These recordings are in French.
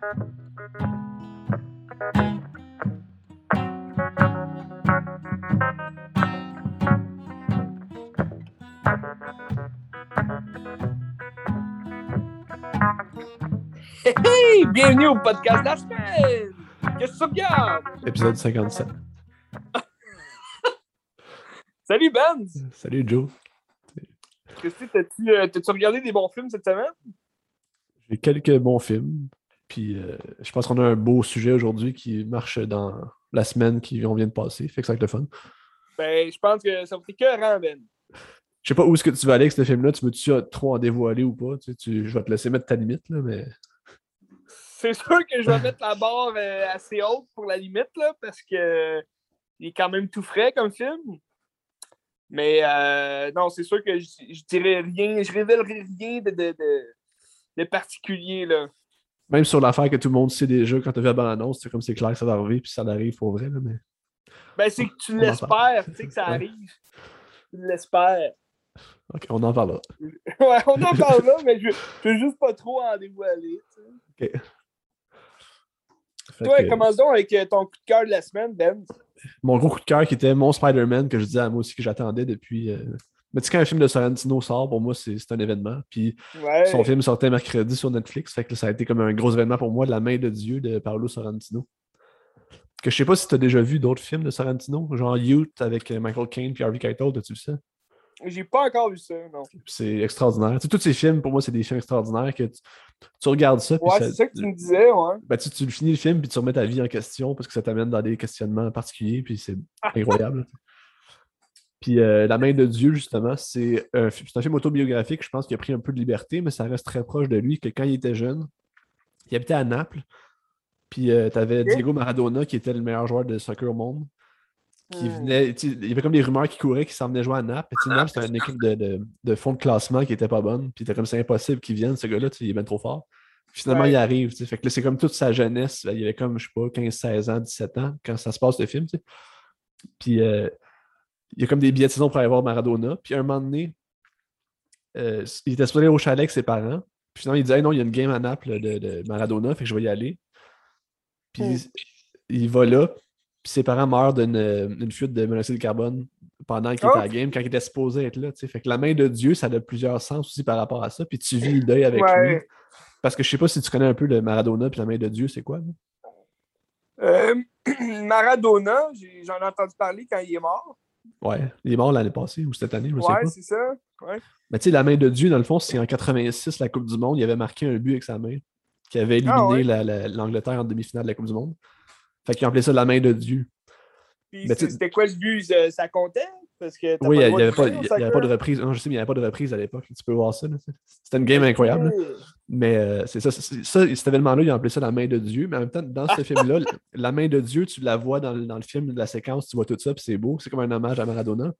Hey, bienvenue au podcast de la semaine! Qu'est-ce que tu regardes? Épisode 57. Salut Ben! Salut Joe. Christy, t'as-tu euh, t'as-tu regardé des bons films cette semaine? J'ai quelques bons films. Puis euh, je pense qu'on a un beau sujet aujourd'hui qui marche dans la semaine qui on vient de passer. Fait que ça va être le fun. Ben, je pense que ça va être écœurant, Ben. Je sais pas où est-ce que tu vas aller avec ce film-là. Tu veux-tu trop en dévoiler ou pas? Tu sais, tu- je vais te laisser mettre ta limite, là, mais. C'est sûr que je vais mettre la barre euh, assez haute pour la limite, là, parce que il est quand même tout frais comme film. Mais euh, non, c'est sûr que je, je dirais rien, je révélerai rien de, de, de, de particulier, là. Même sur l'affaire que tout le monde sait déjà quand tu as vu la bande-annonce, c'est comme c'est clair que ça va arriver, puis ça arrive pour vrai. Là, mais... Ben, c'est que tu l'espères, tu sais, que ça arrive. Tu l'espères. Ok, on en parlera. Ouais, on en parle là, mais je, je veux juste pas trop en dévoiler. tu sais. Ok. Fait Toi, que, commence donc avec euh, ton coup de cœur de la semaine, Ben. Mon gros coup de cœur qui était mon Spider-Man que je disais à moi aussi que j'attendais depuis. euh, Mais tu sais, quand un film de Sorrentino sort, pour moi, c'est un événement. Puis Ouais. Son film sortait mercredi sur Netflix. Fait que ça a été comme un gros événement pour moi, La main de Dieu de Paolo Sorrentino. Que je sais pas si tu as déjà vu d'autres films de Sorrentino, genre Youth avec euh, Michael Caine puis Harvey Keitel, as-tu vu ça? J'ai pas encore vu ça, non. C'est extraordinaire. Tu sais, tous ces films, pour moi, c'est des films extraordinaires que tu, tu regardes ça. Ouais, c'est ça que tu me disais, ouais. ben, tu, tu finis le film puis tu remets ta vie en question parce que ça t'amène dans des questionnements particuliers puis c'est incroyable. Puis euh, La main de Dieu, justement, c'est un, c'est un film autobiographique. Je pense qu'il a pris un peu de liberté, mais ça reste très proche de lui que quand il était jeune, il habitait à Naples. Puis tu avais. Diego Maradona qui était le meilleur joueur de soccer au monde. Qui Hmm. venait, il y avait comme des rumeurs qui couraient qu'il s'en venait jouer à Naples. Puis, Naples, c'était une équipe de, de, de fond de classement qui était pas bonne. Puis c'était comme c'est impossible qu'il vienne, ce gars-là, il est bien trop fort. Puis finalement, Ouais. il arrive. Fait que c'est comme toute sa jeunesse. Il avait comme, je sais pas, 15, 16 ans, 17 ans quand ça se passe le film. Puis euh, il y a comme des billets de saison pour aller voir Maradona. Puis un moment donné, euh, il était supposé aller au chalet avec ses parents. Puis finalement, il dit Hey, non, il y a une game à Naples de, de Maradona, fait que je vais y aller. Puis il va là, puis ses parents meurent d'une fuite de monoxyde de carbone pendant qu'il Oh. était à la game, quand il était supposé être là. tu sais. Fait que la main de Dieu, ça a plusieurs sens aussi par rapport à ça. Puis tu vis le deuil avec lui. Parce que je sais pas si tu connais un peu de Maradona puis la main de Dieu, c'est quoi? là? Euh, Maradona, j'en ai entendu parler quand il est mort. Ouais, il est mort l'année passée ou cette année, je sais Ouais, pas. c'est ça. Ouais. Mais tu sais, la main de Dieu, dans le fond, c'est en 86, la Coupe du Monde, il avait marqué un but avec sa main qui avait éliminé Ah ouais? la- l'Angleterre en demi-finale de la Coupe du Monde. Fait qu'il appelait ça la main de Dieu. Puis c'était quoi le but? Ça, ça comptait? Parce que t'as Oui, il n'y de avait, pas- y avait pas de reprise. Non, je sais, mais il n'y avait pas de reprise à l'époque. Tu peux voir ça. C'était une game incroyable. là. Mais euh, c'est ça, ça, cet événement-là, ils ont appelé ça la main de Dieu. Mais en même temps, dans ce film-là, la main de Dieu, tu la vois dans, le- dans le film, la séquence, tu vois tout ça, puis c'est beau. C'est comme un hommage à Maradona.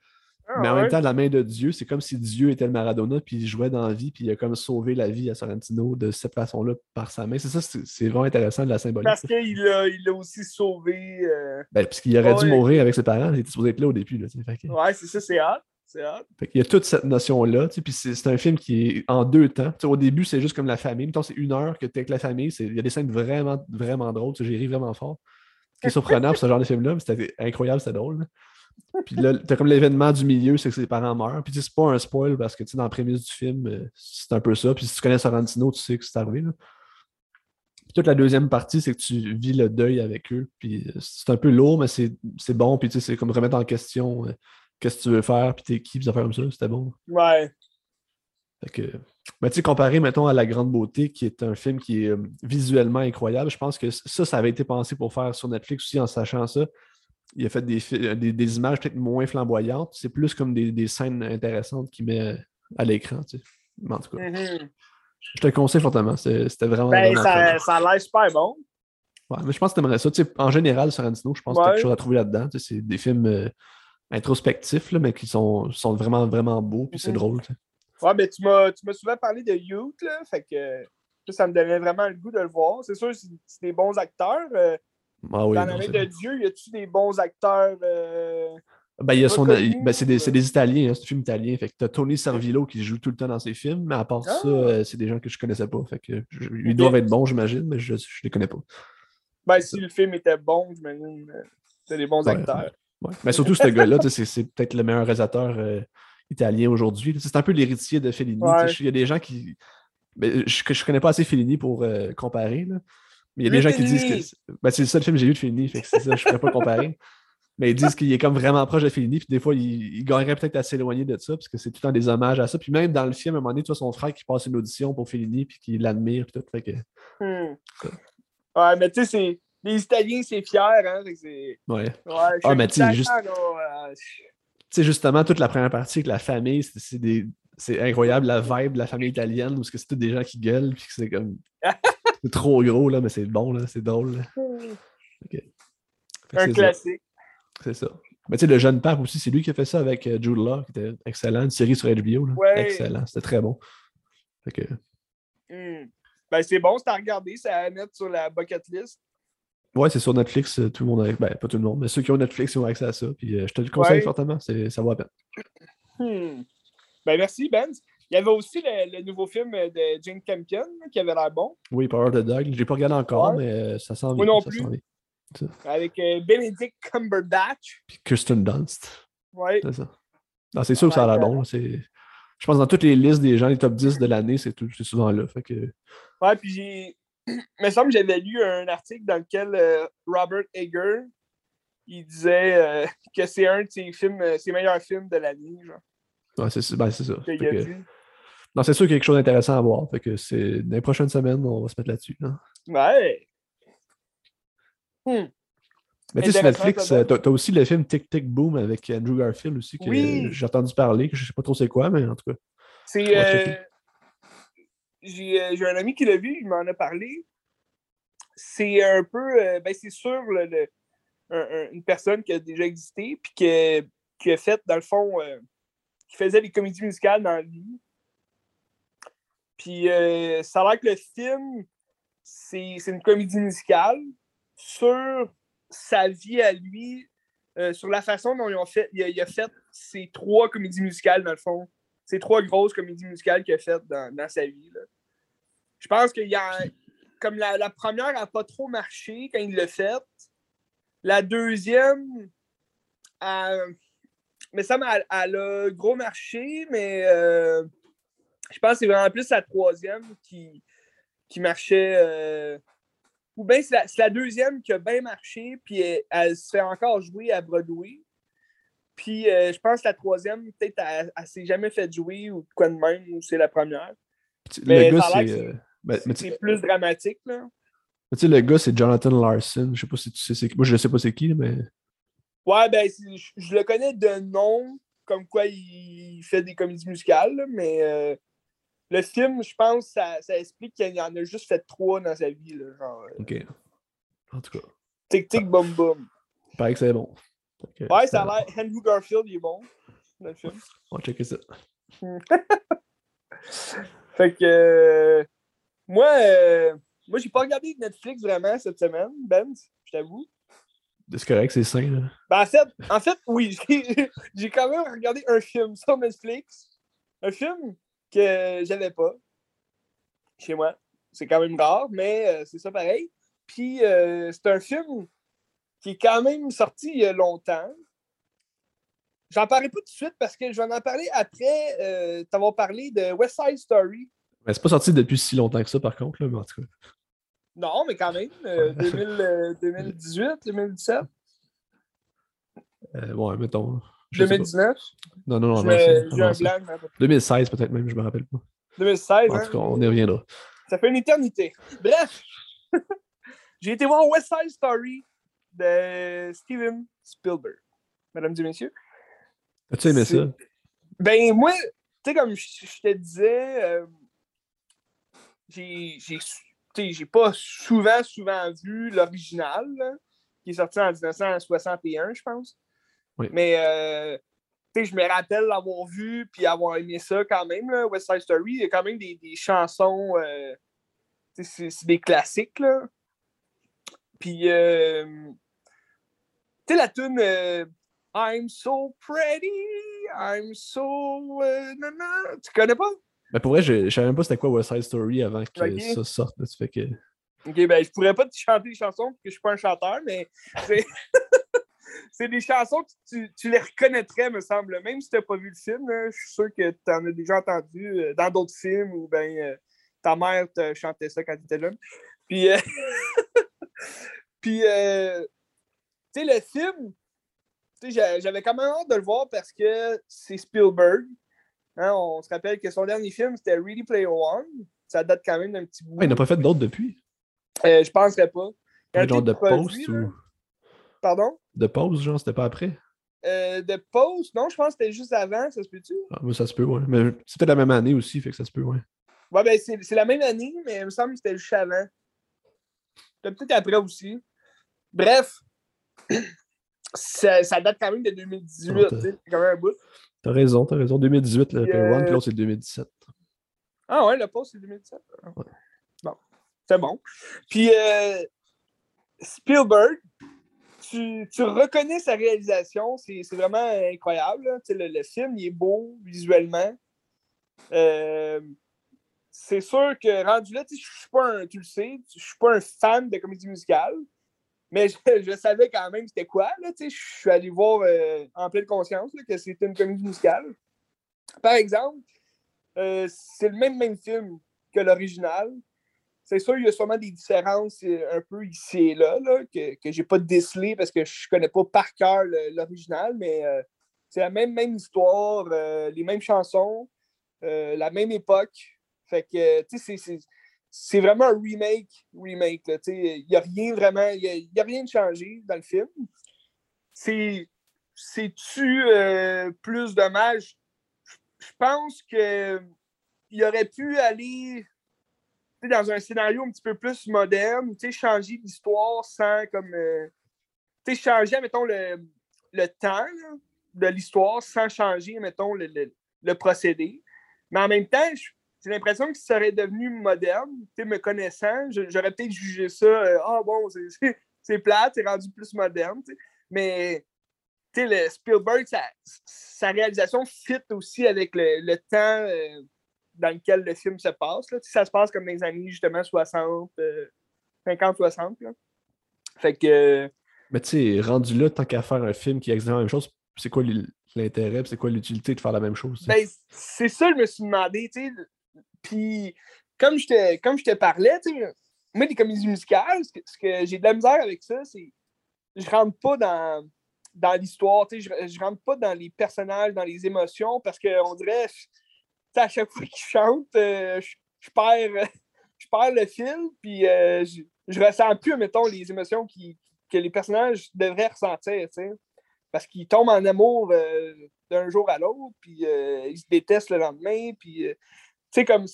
Ah, mais en ouais. même temps, la main de Dieu, c'est comme si Dieu était le Maradona, puis il jouait dans la vie, puis il a comme sauvé la vie à Sorrentino de cette façon-là par sa main. C'est ça, c'est vraiment intéressant de la symbolique. Parce qu'il a, il a aussi sauvé. euh, Ben, puisqu'il aurait dû mourir avec ses parents, il était supposé être là au début. Là, que- Ouais, c'est ça, c'est fait qu'il y a toute cette notion-là, puis c'est un film qui est en deux temps. Au début, c'est juste comme la famille. C'est une heure que tu es avec la famille. Il y a des scènes vraiment, vraiment drôles. J'ai ri vraiment fort. Ce qui est surprenant pour ce genre de film-là, mais c'était incroyable, c'était drôle. Puis là, t'as comme l'événement du milieu, c'est que ses parents meurent. Puis c'est pas un spoil parce que tu sais, dans la prémisse du film, euh, c'est un peu ça. Puis si tu connais Sorrentino, tu sais que c'est arrivé. là. Puis toute la deuxième partie, c'est que tu vis le deuil avec eux. Puis euh, c'est un peu lourd, mais c'est bon. Puis tu sais, c'est comme remettre en question euh, qu'est-ce que tu veux faire, puis t'es qui, puis affaires comme ça. C'était bon. Ouais. Fait que, ben, tu sais, comparé, mettons, à La Grande Beauté, qui est un film qui est euh, visuellement incroyable, je pense que ça, ça avait été pensé pour faire sur Netflix aussi en sachant ça. Il a fait des, euh, des, des images peut-être moins flamboyantes. C'est plus comme des, des scènes intéressantes qu'il met à l'écran. tu sais. Mais En tout cas, Mhm. je te le conseille fortement. C'était vraiment. Ben, ça, ça a l'air super bon. Ouais, mais je pense que tu aimerais ça. Tu sais, en général, Sorrentino, je pense que tu as quelque chose à trouver là-dedans. Tu sais, C'est des films euh, introspectifs, là, mais qui sont, sont vraiment, vraiment beaux, puis c'est Mhm. drôle. Ouais, ben, tu m'as souvent parlé de Youth, là. Fait que ça, me donnait vraiment le goût de le voir. C'est sûr, c'est des bons acteurs. euh, Ah oui, dans la main c'est- de Dieu, y a-tu des bons acteurs euh, Ben, il y a son, ben, c'est des, c'est des Italiens, hein, c'est un film italien. Fait que t'as Tony Servillo qui joue tout le temps dans ses films, mais à part Ah. ça, euh, c'est des gens que je connaissais pas. Fait que je- ils doivent être bons, j'imagine, mais je, je les connais pas. Ben, si le film était bon, j'imagine. euh, C'était des bons Ouais, acteurs. Ouais. Mais surtout, ce gars-là, c'est c'est peut-être le meilleur réalisateur euh, italien aujourd'hui. C'est un peu l'héritier de Fellini. Il y a des gens qui. ben, je, je connais pas assez Fellini pour euh, comparer, là. Mais il y a des gens qui disent que. Ben, c'est le seul film que j'ai vu de Fellini, fait que c'est ça, je pourrais pas comparer. Mais ils disent qu'il est comme vraiment proche de Fellini, puis des fois, il, il gagnerait peut-être à s'éloigner de ça, parce que c'est tout le temps des hommages à ça. Puis même dans le film, à un moment donné, tu vois son frère qui passe une audition pour Fellini, puis qui l'admire, puis tout. Fait que, Hmm. Ouais, mais tu sais, c'est- les Italiens, c'est fier, hein. que ouais. Ouais, Ah, mais tu sais, juste- euh, tu justement, toute la première partie avec la famille, c'est- des- c'est incroyable la vibe de la famille italienne où c'est tous des gens qui gueulent, puis que c'est comme. c'est trop gros, là, mais c'est bon, là, c'est drôle. là. Un classique. C'est ça. Mais tu sais, le jeune pape aussi, c'est lui qui a fait ça avec euh, Jude Law, qui était excellent, une série sur HBO. Là. Ouais. Excellent, c'était très bon. Fait que, Hmm. Ben, c'est bon, c'est à regarder, c'est à mettre sur la bucket list. ouais, c'est sur Netflix, euh, tout le monde a. Ben, pas tout le monde, mais ceux qui ont Netflix, ils ont accès à ça. Puis euh, je te le conseille Ouais. fortement, ça vaut la peine. Hmm. Ben, merci, Ben. Il y avait aussi le, le nouveau film de Jane Campion qui avait l'air bon, Oui, Power of the Dog, je l'ai pas regardé encore, Ouais. mais euh, ça s'en Moi vient. non ça plus. avec euh, Benedict Cumberbatch. Puis Kirsten Dunst. Ouais. C'est ça. Non, c'est sûr que ça a l'air bon. c'est- Je pense que dans toutes les listes des gens, les top 10 de l'année, c'est tout- c'est souvent là. Fait que... Ouais, puis j'ai. Il me semble que j'avais lu un article dans lequel euh, Robert Eger il disait euh, que c'est un de ses films, ses meilleurs films de l'année, genre. Ouais, c'est ben, c'est ça. Que-. Non, c'est sûr qu'il y a quelque chose d'intéressant à voir. Fait que c'est dans les prochaines semaines, on va se mettre là-dessus. là. Ouais. Hmm. Mais tu sais, sur Netflix, t'as t'as aussi le film Tic Tic Boom avec Andrew Garfield aussi, que Oui. j'ai entendu parler, que je sais pas trop c'est quoi, mais en tout cas. C'est. Euh. J'ai euh, j'ai un ami qui l'a vu, il m'en a parlé. C'est un peu. euh, ben, c'est sûr, le- le- un- un- une personne qui a déjà existé, puis qui, a- qui a fait, dans le fond, euh, qui faisait des comédies musicales dans la vie. Puis euh, ça a l'air que le film, c'est une comédie musicale sur sa vie à lui, euh, sur la façon dont ils ont fait, il a, fait ces trois comédies musicales, dans le fond. Ces trois grosses comédies musicales qu'il a faites dans, dans sa vie. là. Je pense qu'il y a. Comme la, première n'a pas trop marché quand il l'a faite. La deuxième, elle- mais ça, elle, elle gros marché, mais euh, je pense que c'est vraiment plus la troisième qui, qui marchait. euh, ou bien c'est la, deuxième qui a bien marché, puis elle, elle se fait encore jouer à Broadway. Puis euh, je pense que la troisième, peut-être, elle, elle s'est jamais fait jouer ou quoi de même, ou c'est la première. Mais le gars, c'est. euh, ben, C'est plus dramatique, là. tu sais, le gars, c'est Jonathan Larson. Je sais pas si tu sais c'est qui. Moi, je sais pas c'est qui, mais. Ouais, ben, je, je le connais de nom, comme quoi il fait des comédies musicales, là, mais euh, le film, je pense, ça, ça explique qu'il en a juste fait trois dans sa vie, là, genre euh, Ok. En tout cas, tic tic boum boum. il paraît que c'est bon. Ouais, ça a l'air. Andrew Garfield, il est bon dans le film. On va checker ça. Fait que euh, moi, euh, moi, j'ai pas regardé Netflix vraiment cette semaine, Ben, je t'avoue. C'est correct, c'est sain. Là. Ben, en fait, en fait, oui, j'ai quand même regardé un film sur Netflix. Un film que j'avais pas chez moi. C'est quand même rare, mais euh, c'est ça pareil. Puis euh, c'est un film qui est quand même sorti il y a longtemps. J'en parlerai pas tout de suite parce que je vais en parler après euh, t'avoir parlé de West Side Story. Mais c'est pas sorti depuis si longtemps que ça, par contre, là, mais en tout cas. Non, mais quand même, euh, 2000, euh, 2018, 2017, Euh, ouais, mettons. Je sais pas. 2019. Non, non, non, J'ai un blanc. mais après. 2016, peut-être même, je me rappelle pas. 2016, En hein? tout cas, on y reviendra. Ça fait une éternité. Bref, j'ai été voir West Side Story de Steven Spielberg. Mesdames et messieurs. As-tu aimé ça? Ben, moi, tu sais, comme je je te disais, euh, j'ai pas souvent, souvent vu l'original, qui est sorti en 1961, je pense. Oui. Mais, euh, tu je me rappelle l'avoir vu puis avoir aimé ça quand même, là, West Side Story. Il y a quand même des, des chansons, euh, tu c'est des classiques, là. Puis, euh, tu sais, la tune I'm so pretty, I'm so. euh, nanana. Tu connais pas? Mais pour vrai, je, je savais même pas c'était quoi West Side Story avant que ça sorte. là. Fait que... Ok, ben je pourrais pas te chanter des chansons parce que je suis pas un chanteur, mais c'est. Des chansons que tu, tu les reconnaîtrais, me semble. Même si tu n'as pas vu le film, je suis sûr que tu en as déjà entendu euh, dans d'autres films ou ben ta mère te chantait ça quand tu étais jeune. Puis, euh, puis euh, tu sais, le film, j'avais quand même hâte de le voir parce que c'est Spielberg. Hein, on se rappelle que son dernier film, c'était Ready Player One. Ça date quand même d'un petit bout. Ouais, il n'a pas fait d'autres depuis. Euh, je penserais pas. Un Genre de post ou. Pardon? De pause, genre, c'était pas après? Euh, de Pause, non, je pense que c'était juste avant, ça se peut-tu? Ah, moi, ça se peut, ouais. Mais peut-être la même année aussi, fait que ça se peut, ouais. Ouais, ben c'est la même année, mais il me semble que c'était juste avant. C'était peut-être après aussi. Bref, ça, ça date quand même de 2018, Ouais, tu sais, c'est quand même un bout. T'as raison, t'as raison. 2018, le Player One, euh, puis l'autre, c'est 2017. Ah ouais, le post, c'est 2017. Ouais. Bon, c'est bon. Puis euh, Spielberg, tu, reconnais sa réalisation, c'est vraiment incroyable. Le, le film, il est beau visuellement. Euh, c'est sûr que rendu là, pas tu le sais, je suis pas un fan de comédie musicale, mais je, savais quand même c'était quoi. Je suis allé voir euh, en pleine conscience que c'était une comédie musicale. Par exemple, euh, c'est le même, même film que l'original. C'est sûr, il y a sûrement des différences euh, un peu ici et là, là, que, que j'ai pas décelé parce que je connais pas par cœur l'original, mais euh, c'est la même, même histoire, euh, les mêmes chansons, la même époque. Fait que, tu sais, c'est- vraiment un remake, remake. Il n'y a rien vraiment, il y a, rien de changé dans le film. C'est, c'est-tu plus dommage? Je pense que il aurait pu aller dans un scénario un petit peu plus moderne, tu sais, changer l'histoire sans comme. euh, tu sais, changer, mettons, le, le temps de l'histoire sans changer, mettons, le, le- procédé. Mais en même temps, j'ai l'impression que ça serait devenu moderne. Tu me connaissant, j'aurais peut-être jugé ça. euh, Ah bon, c'est- plate, c'est rendu plus moderne. Mais tu sais, le Spielberg, sa, sa réalisation fit aussi avec le, le temps euh, dans lequel le film se passe. Là. Ça se passe comme dans les années justement 60, 50-60. Fait que euh, Mais tu sais, rendu là, tant qu'à faire un film qui est exactement la même chose, c'est quoi l'intérêt, c'est quoi l'utilité de faire la même chose? Ben, c'est ça, je me suis demandé, tu sais. Puis, comme je te, comme je te parlais, tu sais, moi, les comédies musicales, ce que, que j'ai de la misère avec ça, c'est je rentre pas dans, dans l'histoire, tu sais, je, je rentre pas dans les personnages, dans les émotions, parce qu'on dirait, à chaque fois qu'ils chantent, euh, je, perds, je perds le fil, puis euh, je, ressens plus, mettons, les émotions que les personnages devraient ressentir, parce qu'ils tombent en amour euh, d'un jour à l'autre, puis euh, ils se détestent le lendemain, puis euh, tu comme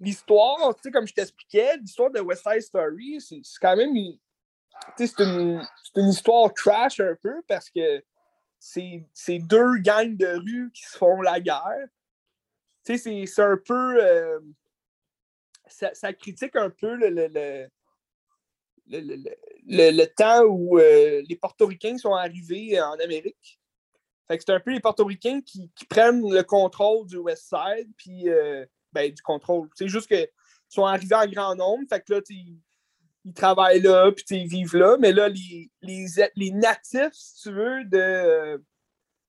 l'histoire, tu comme je t'expliquais, l'histoire de West Side Story, c'est quand même c'est une, une histoire trash un peu, parce que c'est deux gangs de rue qui se font la guerre. Tu sais, c'est- un peu... euh, ça, ça critique un peu le, temps où euh, les Portoricains sont arrivés en Amérique. C'est un peu les Portoricains qui, qui prennent le contrôle du West Side, puis euh, ben, du contrôle. C'est juste qu'ils sont arrivés en grand nombre, fait que là, ils, travaillent là, puis ils vivent là, mais là, les, les, les natifs, si tu veux, de, euh,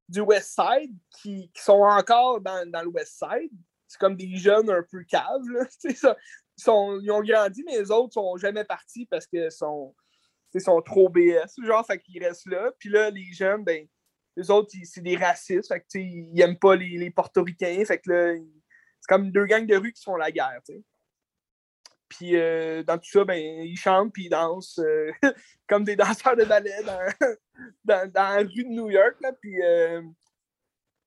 du West Side, qui, sont encore dans, dans le West Side, c'est comme des jeunes un peu caves, ça, ils, ont grandi, mais les autres sont jamais partis parce qu'ils sont, sont trop BS, genre, fait qu'ils restent là. Puis là, les jeunes, ben, les autres, c'est des racistes, fait que, ils aiment pas les, les portoricains, fait que là, c'est comme deux gangs de rue qui font la guerre. Puis euh, dans tout ça, ben, ils chantent puis ils dansent euh, comme des danseurs de ballet dans, dans, dans la rue de New York. Là, puis, euh,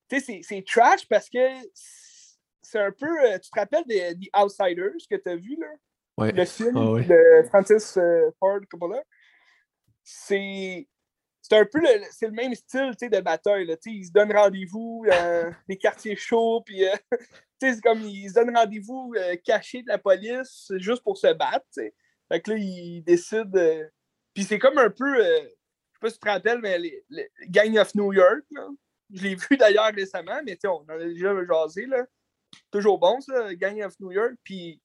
tu sais, c'est- trash parce que c'est un peu. tu te rappelles des Outsiders que tu as vu, là? Ouais. le film Ah ouais. de Francis Ford Coppola? C'est. C'est un peu le, c'est le même style de bataille. Là, ils se donnent rendez-vous dans des quartiers chauds, puis euh, c'est comme ils se donnent rendez-vous euh, cachés de la police juste pour se battre. tu sais. Fait que là, ils décident. euh, Puis c'est comme un peu. euh, sais pas si tu te rappelles, mais les, Gang of New York, je l'ai vu d'ailleurs récemment, mais on en a déjà jasé. Là. Toujours bon, ça, Gang of New York. Puis,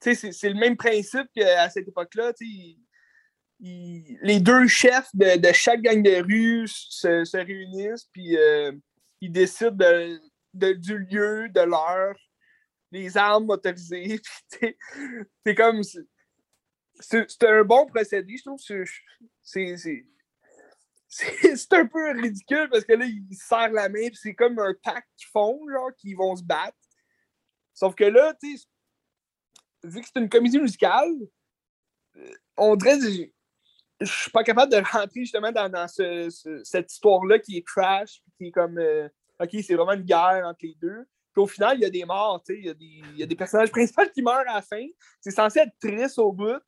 c'est le même principe qu'à cette époque-là. Les deux chefs de, chaque gang de rue se, réunissent, puis euh, ils décident de, du lieu, de l'heure, les armes motorisées. C'est comme. C'est un bon procédé, je trouve. C'est un peu ridicule parce que là, ils serrent la main, c'est comme un pack qu'ils font, genre, qu'ils vont se battre. Sauf que là, tu sais, vu que c'est une comédie musicale, euh, on dirait je suis pas capable de rentrer justement dans, cette histoire-là qui est trash, qui est comme, euh, OK, c'est vraiment une guerre entre les deux. Puis au final, il y a des morts, tu sais, il y, a des personnages principaux qui meurent à la fin. C'est censé être triste au bout.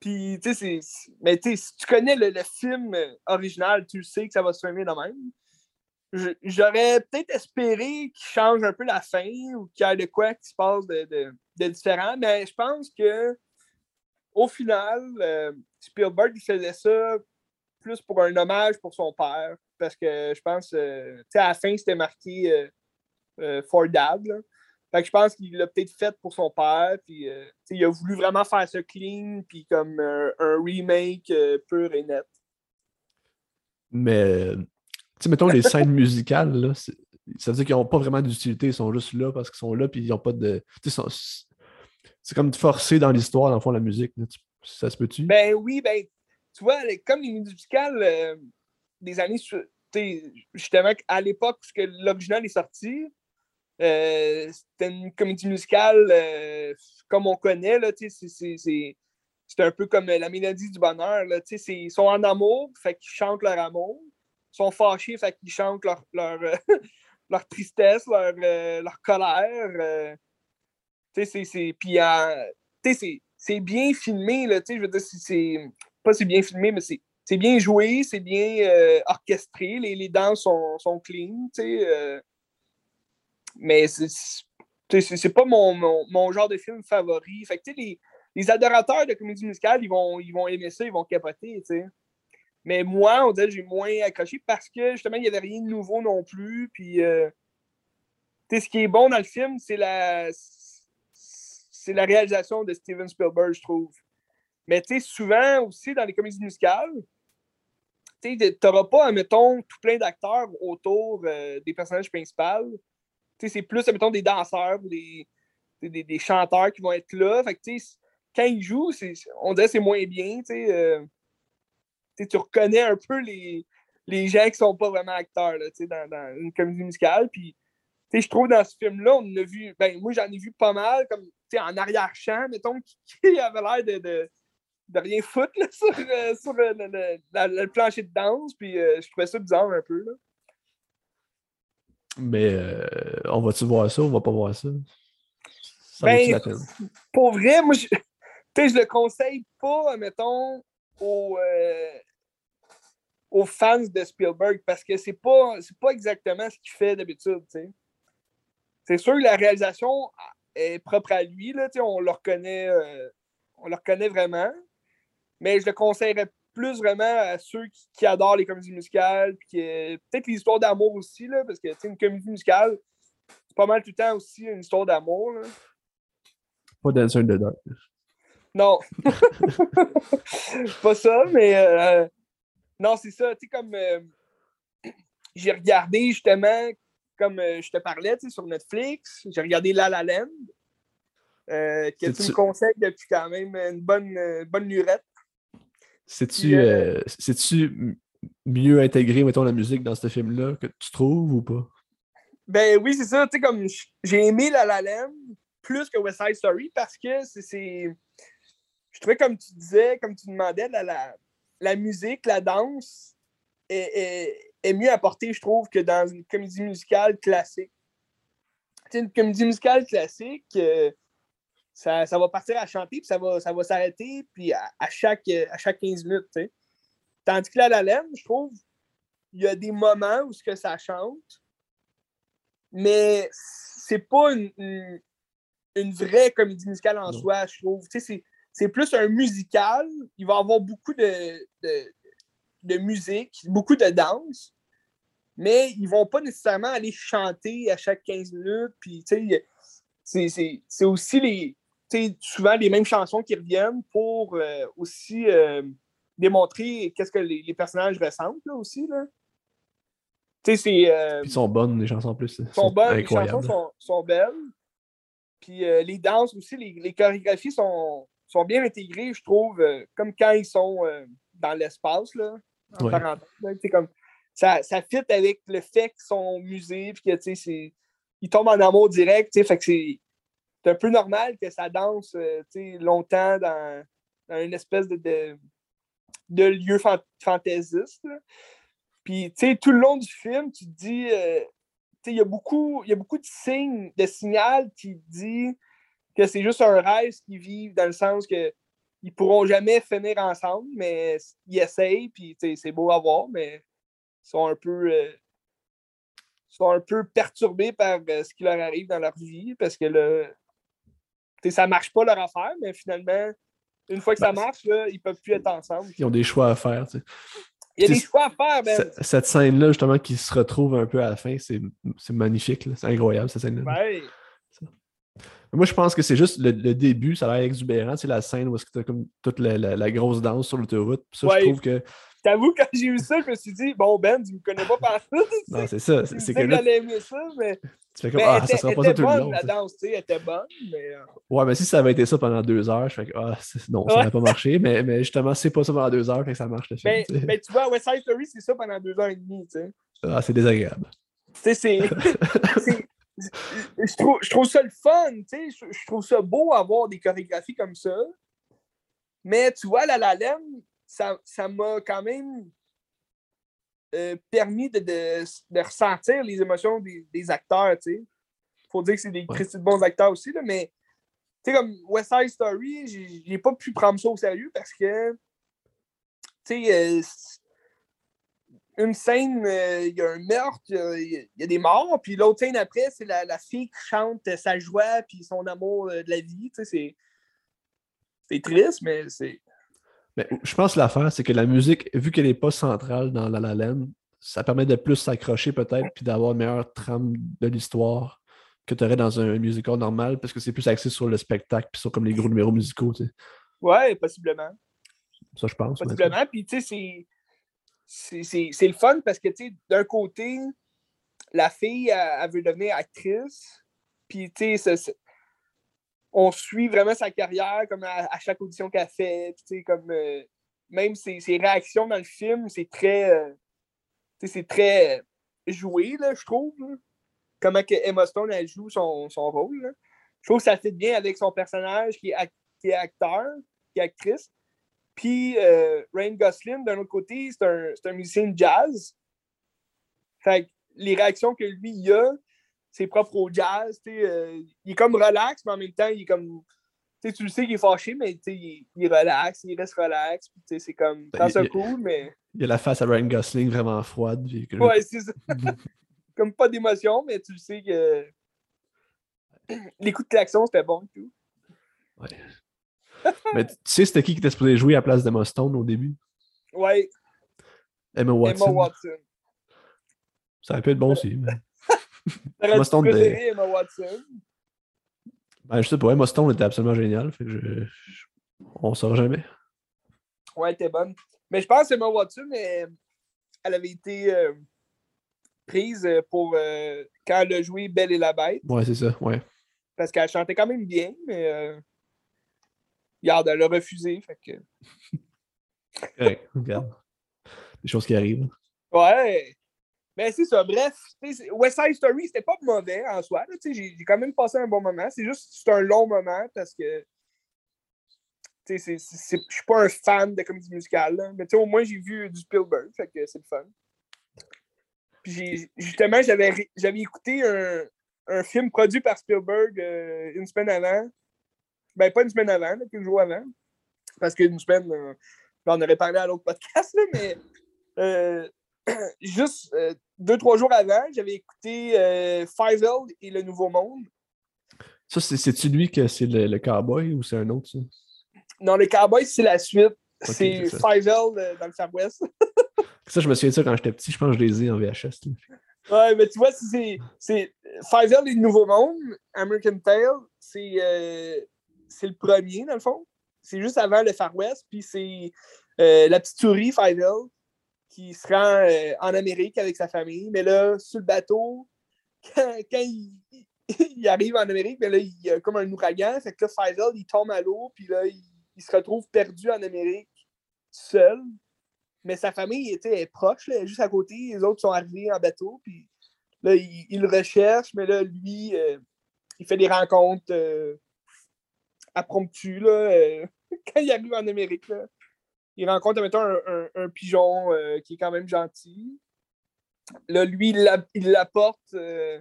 Puis, tu sais, mais tu si tu connais le, film original, tu sais que ça va se fermer de même. J'aurais peut-être espéré qu'il change un peu la fin ou qu'il y ait de quoi qui se passe de, différent, mais je pense que au final, euh, Spielberg il faisait ça plus pour un hommage pour son père, parce que je pense, euh, tu sais, à la fin, c'était marqué euh, For Dad. Là. Fait que je pense qu'il l'a peut-être fait pour son père, puis euh, il a voulu vraiment faire ça clean, puis comme un remake euh, pur et net. Mais, tu sais, mettons les scènes musicales, là, ça veut dire qu'ils n'ont pas vraiment d'utilité, ils sont juste là parce qu'ils sont là, puis ils n'ont pas de. C'est comme forcé dans l'histoire, dans le fond, la musique. Ça se peut-tu? Ben oui, ben, tu vois, comme les musicales euh, des années. Justement, à l'époque où l'original est sorti, euh, c'était une comédie musicale euh, comme on connaît. C'est un peu comme la mélodie du bonheur. Là, ils sont en amour, fait qu'ils chantent leur amour. Ils sont fâchés, fait qu'ils chantent leur, leur, leur tristesse, leur, euh, leur colère. C'est bien filmé. Là, je veux dire, c'est pas c'est bien filmé, mais c'est bien joué, c'est bien orchestré. Les, les danses sont, sont clean. Euh, mais c'est pas mon, mon, genre de film favori. Fait que, les, les adorateurs de comédie musicale, ils vont, ils vont aimer ça, ils vont capoter. Mais moi, on j'ai moins accroché parce que justement, il n'y avait rien de nouveau non plus. Puis, euh, ce qui est bon dans le film, c'est la, c'est la réalisation de Steven Spielberg, je trouve. Mais tu sais, souvent aussi dans les comédies musicales, tu n'auras pas, mettons, tout plein d'acteurs autour euh, des personnages principaux c'est plus, mettons, des danseurs ou des, des, chanteurs qui vont être là. Fait que, quand ils jouent, on dirait que c'est moins bien. Euh, tu reconnais un peu les, les gens qui sont pas vraiment acteurs là, dans, dans une comédie musicale. Puis, je trouve dans ce film-là, on a vu, ben, moi j'en ai vu pas mal, comme en arrière-champ, mettons, qui, avait l'air de, de, de, rien foutre sur, euh, sur le, le, plancher de danse. Puis euh, je trouvais ça bizarre un peu. Là. Mais euh, on va-tu voir ça ou on va pas voir ça? ça ben, pour vrai, moi, je, je le conseille pas, mettons, aux, euh, aux fans de Spielberg parce que c'est pas, pas exactement ce qu'il fait d'habitude. C'est sûr que la réalisation est propre à lui, là, on le reconnaît, euh, on le reconnaît vraiment, mais je le conseillerais plus vraiment à ceux qui, adorent les comédies musicales, puis peut-être les histoires d'amour aussi, là, parce que une comédie musicale, c'est pas mal tout le temps aussi une histoire d'amour. Pas Dancer Dark. Non. pas ça, mais euh, non, c'est ça. Tu sais, comme euh, j'ai regardé justement, comme euh, je te parlais, sur Netflix, j'ai regardé La La Land. que tu me conseilles depuis quand même une bonne, bonne lurette. C'est-tu euh, euh, mieux intégré, mettons, la musique dans ce film-là que tu trouves ou pas? Ben oui, c'est ça. Tu sais, comme j'ai aimé La La Land plus que West Side Story parce que c'est. Je trouvais, comme tu disais, comme tu demandais, la, la, musique, la danse est, est, mieux apportée, je trouve, que dans une comédie musicale classique. Une comédie musicale classique. Euh, ça, va partir à chanter, puis ça va, ça va s'arrêter, puis à, chaque, à chaque 15 minutes. Tandis que là, la laine, je trouve, il y a des moments où ce que ça chante, mais c'est pas une, une, vraie comédie musicale en soi, je trouve. C'est plus un musical. Il va y avoir beaucoup de, de, de musique, beaucoup de danse, mais ils vont pas nécessairement aller chanter à chaque 15 minutes. Puis, c'est aussi les, souvent les mêmes chansons qui reviennent pour euh, aussi euh, démontrer qu'est-ce que les, personnages ressentent là, aussi. Là. Euh, ils sont bonnes, les chansons en plus. Sont, bonnes, les chansons sont, belles. Puis les danses aussi, les, chorégraphies sont, sont, bien intégrées, je trouve, comme quand ils sont dans l'espace, là, comme, ça, ça fit avec le fait qu'ils sont musée, puis que, ils tombent en amour direct, fait que c'est un peu normal que ça danse, euh, longtemps dans, une espèce de, de, lieu fantaisiste, Puis, tout le long du film, tu te dis, euh, il y, a beaucoup, y a beaucoup de signes, de signal qui dit que c'est juste un rêve qu'ils vivent dans le sens que ils pourront jamais finir ensemble, mais ils essayent, puis c'est beau à voir, mais ils sont un peu, euh, sont un peu perturbés par euh, ce qui leur arrive dans leur vie, parce que là, ça marche pas leur affaire, mais finalement, une fois que ça ben, marche, là, ils peuvent plus être ensemble. Ils ont des choix à faire. Il y a des choix à faire, ben. Cette scène-là, justement, qui se retrouve un peu à la fin, c'est magnifique. C'est incroyable, cette scène-là. Ouais. Moi, je pense que c'est juste le, début, ça a l'air exubérant. C'est la scène où tu as comme toute la, grosse danse sur l'autoroute. Ça, je trouve que. T'avoue, quand j'ai vu ça, je me suis dit, bon, Ben, tu me connais pas par Non, c'est ça. C'est que. Là, aimé ça, mais. Tu fais comme, ah, ça sera pas ça tout bonne, le long. La danse, tu sais, elle était bonne, mais. Euh, ouais, mais si ça avait été ça pendant deux heures, je fais que, ah, non, ça n'aurait pas marché, mais, mais justement, c'est pas ça pendant deux heures, fait que ça marche le film. Mais, mais tu vois, West Side Story, c'est ça pendant deux heures et demie, tu sais. Ah, c'est désagréable. Tu sais, c'est. je, trouve, je trouve ça le fun, tu sais. Je, trouve ça beau avoir des chorégraphies comme ça. Mais tu vois, La La Land, ça m'a quand même euh, permis de, de, ressentir les émotions des, des acteurs, tu sais. Faut dire que c'est des ouais. bons acteurs aussi, là, mais tu sais, comme West Side Story, j'ai pas pu prendre ça au sérieux parce que, tu sais, euh, une scène, euh, il y a un meurtre, il y, a des morts, puis l'autre scène après, c'est la, la, fille qui chante sa joie puis son amour de la vie. C'est triste, mais c'est. Mais je pense que l'affaire, c'est que la musique, vu qu'elle n'est pas centrale dans La La Land, ça permet de plus s'accrocher peut-être puis d'avoir une meilleure trame de l'histoire que tu aurais dans un musical normal parce que c'est plus axé sur le spectacle puis sur comme les gros numéros musicaux. Tu sais. Ouais, possiblement. Ça, je pense. Possiblement. Puis, tu sais, c'est c'est le fun parce que, tu sais, d'un côté, la fille, elle, veut devenir actrice. Puis, tu sais, on suit vraiment sa carrière comme à, chaque audition qu'elle fait. Tu sais, comme euh, même ses, réactions dans le film, c'est très, euh, c'est très joué, là, je trouve. Comment que Emma Stone, joue son, son rôle. Je trouve que ça fait bien avec son personnage qui est acteur, qui est actrice. Puis euh, Ryan Gosling, d'un autre côté, c'est un, un, musicien de jazz. Fait les réactions que lui il a, c'est propre au jazz. Euh, il est comme relax, mais en même temps, il est comme. tu le sais qu'il est fâché, mais il, il est relax, il reste relax. C'est comme. Quand c'est cool, mais. Il a la face à Ryan Gosling vraiment froide. Ouais, c'est ça. comme pas d'émotion, mais tu le sais que. Les coups de klaxon, c'était bon et tout. Ouais. Mais tu sais, c'était qui qui était supposé jouer à la place d'Emma Stone au début? Ouais. Emma Watson. Emma Watson. Ça pu être bon aussi. Mais... Emma Stone. Était... Emma Watson. Ben, je sais pas, Emma Stone était absolument géniale. Fait que je... On ne saura jamais. Ouais, elle était bonne. Mais je pense que Emma Watson, elle, avait été euh, prise pour euh, quand elle a joué Belle et la Bête. Ouais, c'est ça, ouais. Parce qu'elle chantait quand même bien, mais euh, Regarde, elle a refusé. Fait que... regarde. Des choses qui arrivent. Ouais. Mais c'est ça. Bref, West Side Story, c'était pas mauvais en soi. J'ai quand même passé un bon moment. C'est juste c'est un long moment parce que je suis pas un fan de comédie musicale. Là. Mais au moins, j'ai vu du Spielberg. Fait que c'est le fun. Puis justement, j'avais écouté un, un, film produit par Spielberg euh, une semaine avant ben, pas une semaine avant, quelques jours avant. Parce qu'une semaine, euh, on aurait parlé à l'autre podcast, mais euh, juste euh, deux, trois jours avant, j'avais écouté Five et Le Nouveau Monde. Ça, c'est-tu lui que c'est le, cowboy ou c'est un autre, ça? Non, le cowboy, c'est la suite. c'est Five dans le Far West. Ça, je me souviens de ça quand j'étais petit. Je pense que je les ai en VHS. là. Ouais, mais tu vois, c'est. Five et le Nouveau Monde, American Tale, c'est euh, c'est le premier, dans le fond. C'est juste avant le Far West, puis c'est euh, la petite souris, Five qui se rend euh, en Amérique avec sa famille. Mais là, sur le bateau, quand, quand il, arrive en Amérique, mais là, il y a comme un ouragan. Fait que là, Five L, il tombe à l'eau, puis là, il, se retrouve perdu en Amérique, seul. Mais sa famille était proche, là, juste à côté. Les autres sont arrivés en bateau, puis là, il, le recherche, mais là, lui, euh, il fait des rencontres impromptues, là, euh, quand il arrive en Amérique, là? Il rencontre, un, pigeon euh, qui est quand même gentil. Là, lui, il l'a- il l'apporte euh,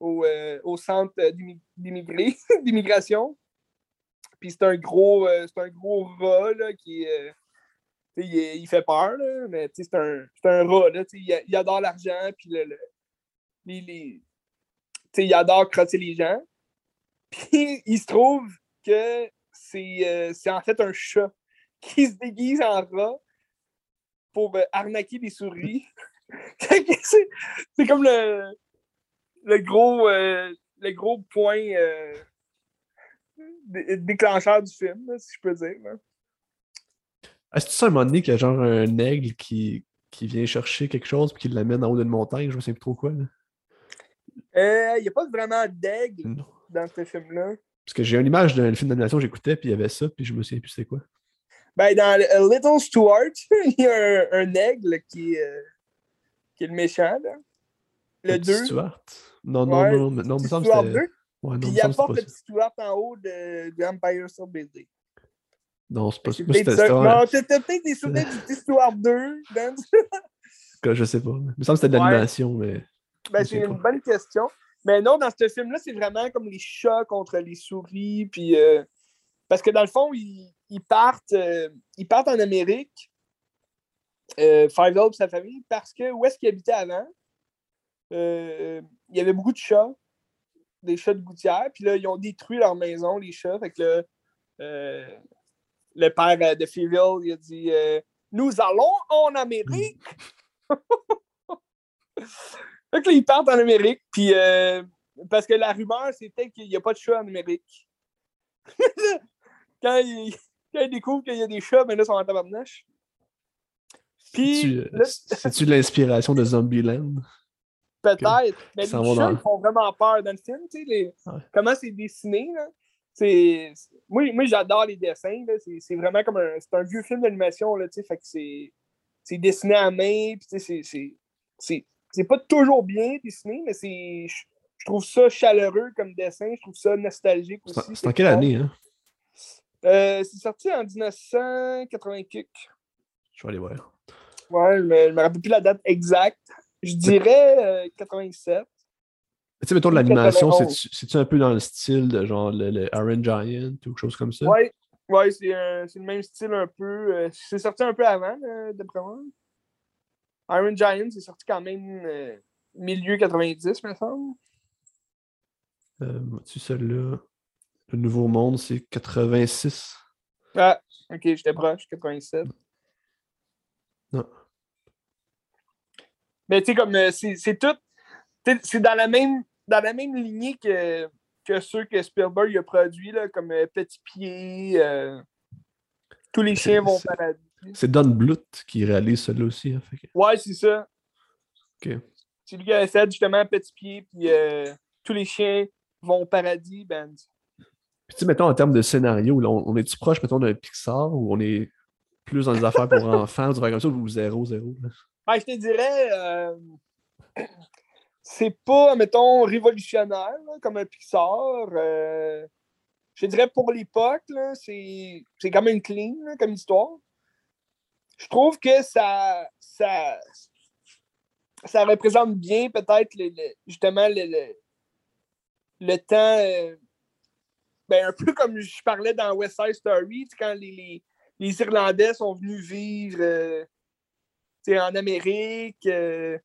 au, au centre d'immigration. Puis c'est un gros, c'est un gros rat là, qui il, il fait peur, là, mais c'est un, un rat. Là, il, il adore l'argent, puis le, il adore crotter les gens. Puis il se trouve que c'est euh, c'est en fait un chat qui se déguise en rat pour euh, arnaquer des souris. C'est comme le, le gros euh, le gros point dé- déclencheur du film, là, si je peux dire. Est-ce que c'est un moment donné qu'il y a genre un aigle qui, qui vient chercher quelque chose puis qui l'amène en haut d'une montagne? Je me sais plus trop quoi. Il n'y a pas vraiment d'aigle dans ce film-là. Parce que j'ai une image d'un film d'animation que j'écoutais, puis il y avait ça, puis je me souviens plus c'est quoi. Ben, dans Little Stuart, il y a un, un aigle qui est, euh, qui est le méchant. Là. Le petit 2. Stuart? Non, non, Ouais, non, non, non, me semble Stuart c'était. 2. Ouais, Puis il apporte c'était le petit. Stuart en haut de, de Empire State Building. Non, c'est pas ça. C'était- c'était- Non, t'as peut-être des souvenirs du petit Stuart 2. Ben, que Je sais pas. Il me semble que c'était de Ouais. l'animation, mais. ben, c'est une bonne question. Mais non, dans ce film-là, c'est vraiment comme les chats contre les souris. Puis, euh, parce que dans le fond, ils, partent, euh, ils partent en Amérique, euh, Five et sa famille, parce que où est-ce qu'ils habitaient avant? Il y avait beaucoup de chats, des chats de gouttière. Puis là, ils ont détruit leur maison, les chats. Fait que le père de Phoeville, il a dit Nous allons en Amérique! fait que là, ils partent en Amérique, puis euh, parce que la rumeur, c'était qu'il n'y a pas de chats en Amérique. quand, ils, quand ils découvrent qu'il y a des chats, ben là, ils sont en tabarnache. Puis, C'est-tu euh, l'inspiration de Zombieland? Peut-être. Mais les chats, dans- ils font vraiment peur dans le film. Tu sais, les- Ouais. Comment c'est dessiné. Là. C'est... Moi, moi j'adore les dessins. C'est, c'est vraiment comme un... C'est un vieux film d'animation. Là, tu sais, fait que c'est... c'est dessiné à main. Puis, tu sais, c'est... C'est... Pas toujours bien dessiné, mais c'est... Je, trouve ça chaleureux comme dessin. Je trouve ça nostalgique aussi. c'est en quelle année, hein? Euh, c'est sorti en 1980 quelque. Je vais aller voir. Ouais, je me, je me rappelle plus la date exacte. Je dirais euh, 87. Tu sais, mettons, de l'animation, 91. c'est-tu un peu dans le style de genre le, le Iron Giant ou quelque chose comme ça? Ouais, ouais c'est euh, c'est le même style un peu. euh, c'est sorti un peu avant, euh, d'après moi. Iron Giant, c'est sorti quand même euh, milieu 90, me semble. Euh, tu celle-là? Le Nouveau Monde, c'est 86. Ah, ok, j'étais proche, 87. Non. Mais tu sais, comme euh, c'est tout. C'est dans la même dans la même lignée que, que ceux que Spielberg a produits, là, comme euh, Petit Pied, euh, Tous les chiens vont au paradis. C'est Don Bluth qui réalise celui-là aussi. hein, fait que- Ouais, c'est ça. Ok. C'est lui qui a fait justement Petit Pied, puis euh, Tous les chiens vont au paradis, ben. Puis, tu sais, mettons, en termes de scénario, là, on, on est-tu proche, mettons, d'un Pixar ou on est plus dans des affaires pour enfants, des affaires comme ça, ou zéro, zéro? là? Ben, je te dirais, euh, c'est pas, mettons, révolutionnaire là, comme un Pixar. euh, je te dirais pour l'époque, c'est c'est quand même clean comme histoire. Je trouve que ça, ça, ça représente bien peut-être le- justement le, le, le temps. euh, ben, un peu comme je parlais dans West Side Story, quand les, les, les Irlandais sont venus vivre. euh, en Amérique. euh,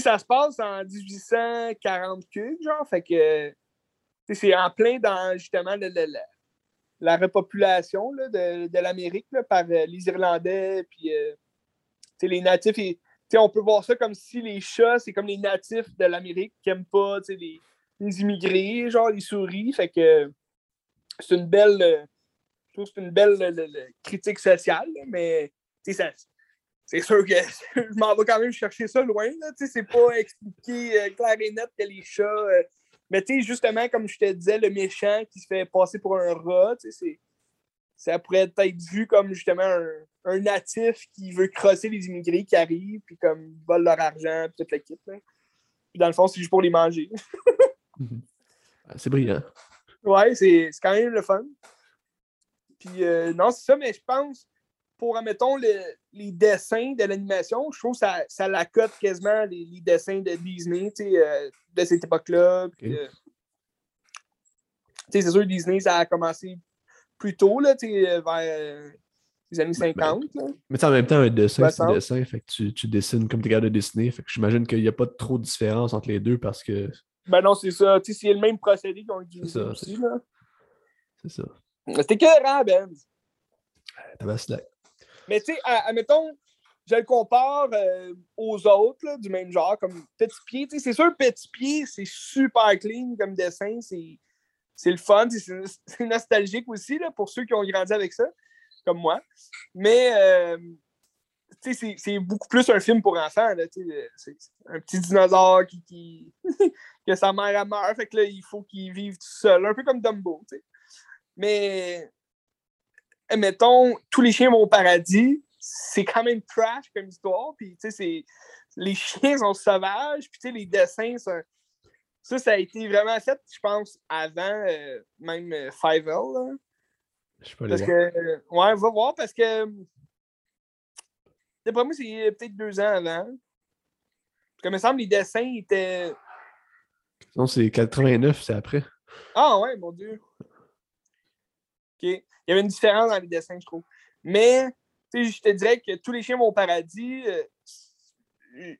ça se passe en 1840 quelque, genre. Fait que c'est en plein dans justement le- la- la repopulation là, de, de l'Amérique par euh, les Irlandais. Puis, euh, les natifs, sais, on peut voir ça comme si les chats, c'est comme les natifs de l'Amérique qui n'aiment pas les, les immigrés, genre les souris. Fait que c'est une belle. euh, Je trouve que c'est une belle le- le- critique sociale, mais c'est sûr que je m'en vais quand même chercher ça loin. C'est pas expliqué clair et net que les chats. Mais tu sais, justement, comme je te disais, le méchant qui se fait passer pour un rat, tu sais, c'est ça pourrait être vu comme justement un, un natif qui veut crosser les immigrés qui arrivent, puis comme ils volent leur argent, puis toute l'équipe. là. Puis dans le fond, c'est juste pour les manger. Ah, C'est brillant. ouais, c'est c'est quand même le fun. Puis euh, non, c'est ça, mais je pense, pour, admettons, le- les dessins de l'animation, je trouve que ça, ça la cote quasiment les, les dessins de Disney, tu sais, euh, de cette époque-là. Puis, Ok. euh, tu sais, c'est sûr, Disney, ça a commencé plus tôt, là, tu sais, vers euh, les années 50. là. Mais tu sais, en même temps, un dessin, c'est un 60. dessin. Fait que tu, tu dessines comme t'es capable de dessiner. Fait que j'imagine qu'il n'y a pas trop de différence entre les deux parce que Ben non, c'est ça. Tu sais, c'est le même procédé C'est ça, aussi. c'est- Là. c'est ça. C'était écœurant, Ben. Tabaslac. Mais tu sais, admettons, je le compare euh, aux autres là, du même genre, comme Petit Pied. C'est sûr, Petit Pied, c'est super clean comme dessin. C'est le fun. C'est nostalgique aussi là, pour ceux qui ont grandi avec ça, comme moi. Mais euh, c'est- beaucoup plus un film pour enfants. sais, C'est un petit dinosaure qui, qui... que sa mère a meurt. Fait que là, il faut qu'il vive tout seul. Un peu comme Dumbo. tu sais. Mais mettons, tous les chiens vont au paradis, c'est quand même trash comme histoire. Puis, tu sais, les chiens sont sauvages. Puis, tu sais, les dessins, ça, ça, ça a été vraiment fait, je pense, avant euh, même euh, Five L. Je sais pas Parce que, euh, ouais, va voir, parce que, d'après moi, c'est peut-être deux ans avant. Parce que, il me semble, les dessins étaient. Non, c'est 89, c'est après. Ah ouais, mon Dieu. Il y avait une différence dans les dessins, je trouve. Mais, tu sais, je te dirais que tous les chiens vont au paradis. euh,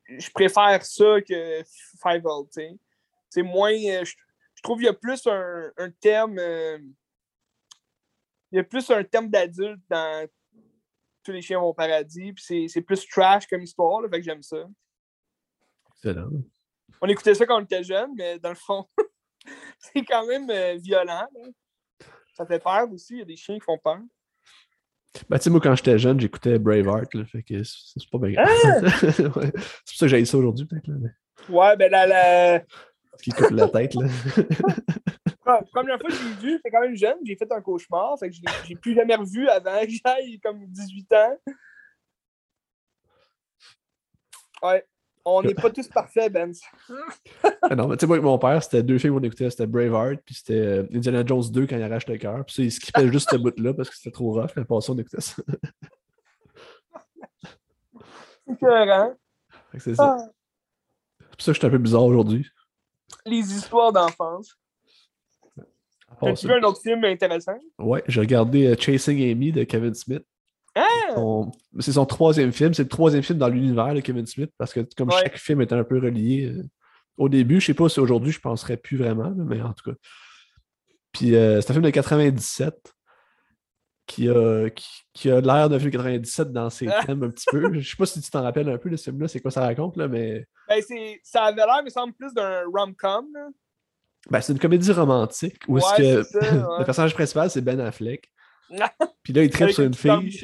je préfère ça que Five Old. C'est moins. euh, je, trouve qu'il y a plus un, un thème. euh, il y a plus un thème d'adulte dans tous les chiens vont au paradis. Puis c'est- c'est plus trash comme histoire, là, fait que j'aime ça. Excellent. On écoutait ça quand on était jeune, mais dans le fond, c'est quand même violent. là. Ça fait peur aussi. Il y a des chiens qui font peur. Ben, tu sais, moi, quand j'étais jeune, j'écoutais Braveheart, là, fait que c'est pas bien grave. Ah! Ouais. C'est pour ça que j'ai ça aujourd'hui, peut-être. là, mais- Ouais, ben la, la... Qu'il coupe la tête, là. la première fois que je l'ai vu, j'étais quand même jeune. J'ai fait un cauchemar. Fait que je j'ai plus jamais revu avant que j'aille comme 18 ans. Ouais. On n'est pas tous parfaits, Ben. Ah non, mais tu sais, moi, avec mon père, c'était deux films qu'on écoutait. C'était Braveheart, puis c'était euh, Indiana Jones 2 quand il arrache le cœur. Puis ça, il skippait juste ce bout-là parce que c'était trop rough. Mais ça, on écoutait ça. C'est que c'est ça. Ah, C'est pour ça que je suis un peu bizarre aujourd'hui. les histoires d'enfance. Ça. vu un autre film intéressant? Ouais, j'ai regardé euh, Chasing Amy de Kevin Smith. Son- C'est son troisième film. C'est le troisième film dans l'univers de Kevin Smith parce que comme Ouais. chaque film est un peu relié. euh, au début, je sais pas si aujourd'hui je penserais plus vraiment, mais en tout cas. Puis euh, c'est un film de 97 qui a, qui, qui a l'air d'un film de 97 dans ses Ah. thèmes un petit peu. Je sais pas si tu t'en rappelles un peu de ce film-là, c'est quoi ça raconte, là, mais Ben, ça avait l'air, me semble, plus d'un rom-com. ben, c'est une comédie romantique où Ouais, que c'est ça, ouais. le personnage principal c'est Ben Affleck. Puis là, il tripe sur une fille.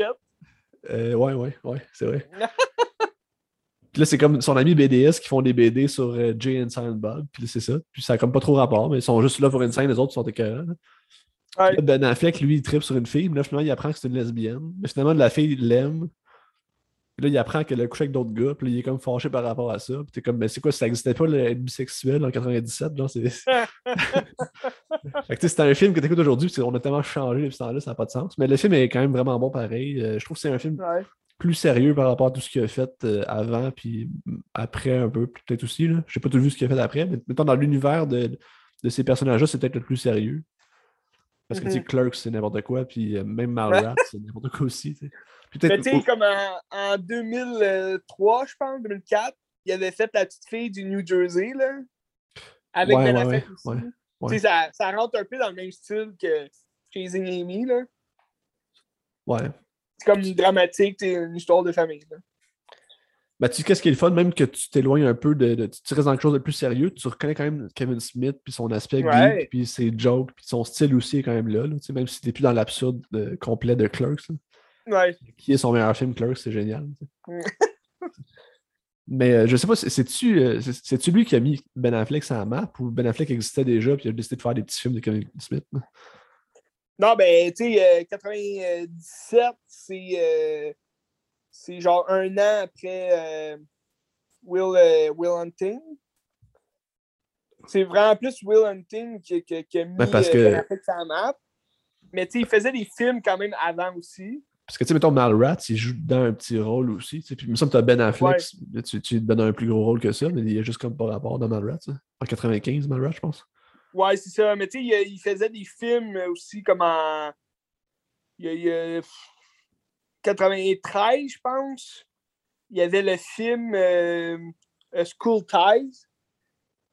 Euh, ouais, ouais, ouais, c'est vrai. Puis là, c'est comme son ami BDS qui font des BD sur euh, Jay and Silent Bob. Puis là, c'est ça. Puis ça a comme pas trop rapport, mais ils sont juste là pour une scène, les autres sont écœurants. là. Ouais. Puis là, Ben Affleck, lui, il tripe sur une fille, mais là, finalement, il apprend que c'est une lesbienne. Mais finalement, la fille l'aime. Puis là, il apprend qu'elle a couché avec d'autres gars, puis là, il est comme fâché par rapport à ça. Puis t'es comme, mais c'est quoi, ça existait pas l'être bisexuel en 97? Genre, c'est... fait que c'est un film que t'écoutes aujourd'hui, puis on a tellement changé depuis ce temps-là, ça n'a pas de sens. Mais le film est quand même vraiment bon pareil. Euh, je trouve que c'est un film Ouais. plus sérieux par rapport à tout ce qu'il a fait euh, avant, puis après un peu, peut-être aussi. Je sais pas tout vu ce qu'il a fait après, mais mettons dans l'univers de, de ces personnages-là, c'est peut-être le plus sérieux. Parce que tu sais, Mhm. Clerks, c'est n'importe quoi, puis euh, même Malrats, c'est n'importe quoi aussi. tu sais. Mais tu sais, comme en, en 2003, je pense, 2004, il avait fait la petite fille du New Jersey, là. Avec Ouais, ouais, aussi. Tu sais, ça, ça rentre un peu dans le même style que Chasing Amy, là. Ouais. C'est comme une dramatique, une histoire de famille, là. Ben, tu sais, qu'est-ce qui est le fun, même que tu t'éloignes un peu de, de- Tu restes dans quelque chose de plus sérieux, tu reconnais quand même Kevin Smith, puis son aspect geek, puis ses jokes, puis son style aussi est quand même là. là, même si t'es plus dans l'absurde euh, complet de Clerks. Ouais. Qui est son meilleur film, Clerks, c'est génial. Mm. Mais euh, je sais pas, c'est-tu euh, c'est- c'est-tu lui qui a mis Ben Affleck sur la map ou Ben Affleck existait déjà puis il a décidé de faire des petits films de Kevin Smith? là? Non, ben, tu sais, euh, 97, c'est euh, c'est genre un an après euh, Will, euh, Will Hunting. C'est vraiment plus Will Hunting qui, qui- qui a mis Ben, parce euh, que- la map. Mais tu sais, il faisait des films quand même avant aussi. Parce que, tu sais, mettons, Malrats, il joue dans un petit rôle aussi. Puis, il me semble que tu as Ben Affleck, tu, tu donnes un plus gros rôle que ça, mais il y a juste comme pas rapport dans Malrats. hein. En 95, Malrats, je pense. Ouais, c'est ça. Mais tu sais, il, il faisait des films aussi comme en. Il y a, il 93, je pense. Il y avait le film euh, School Ties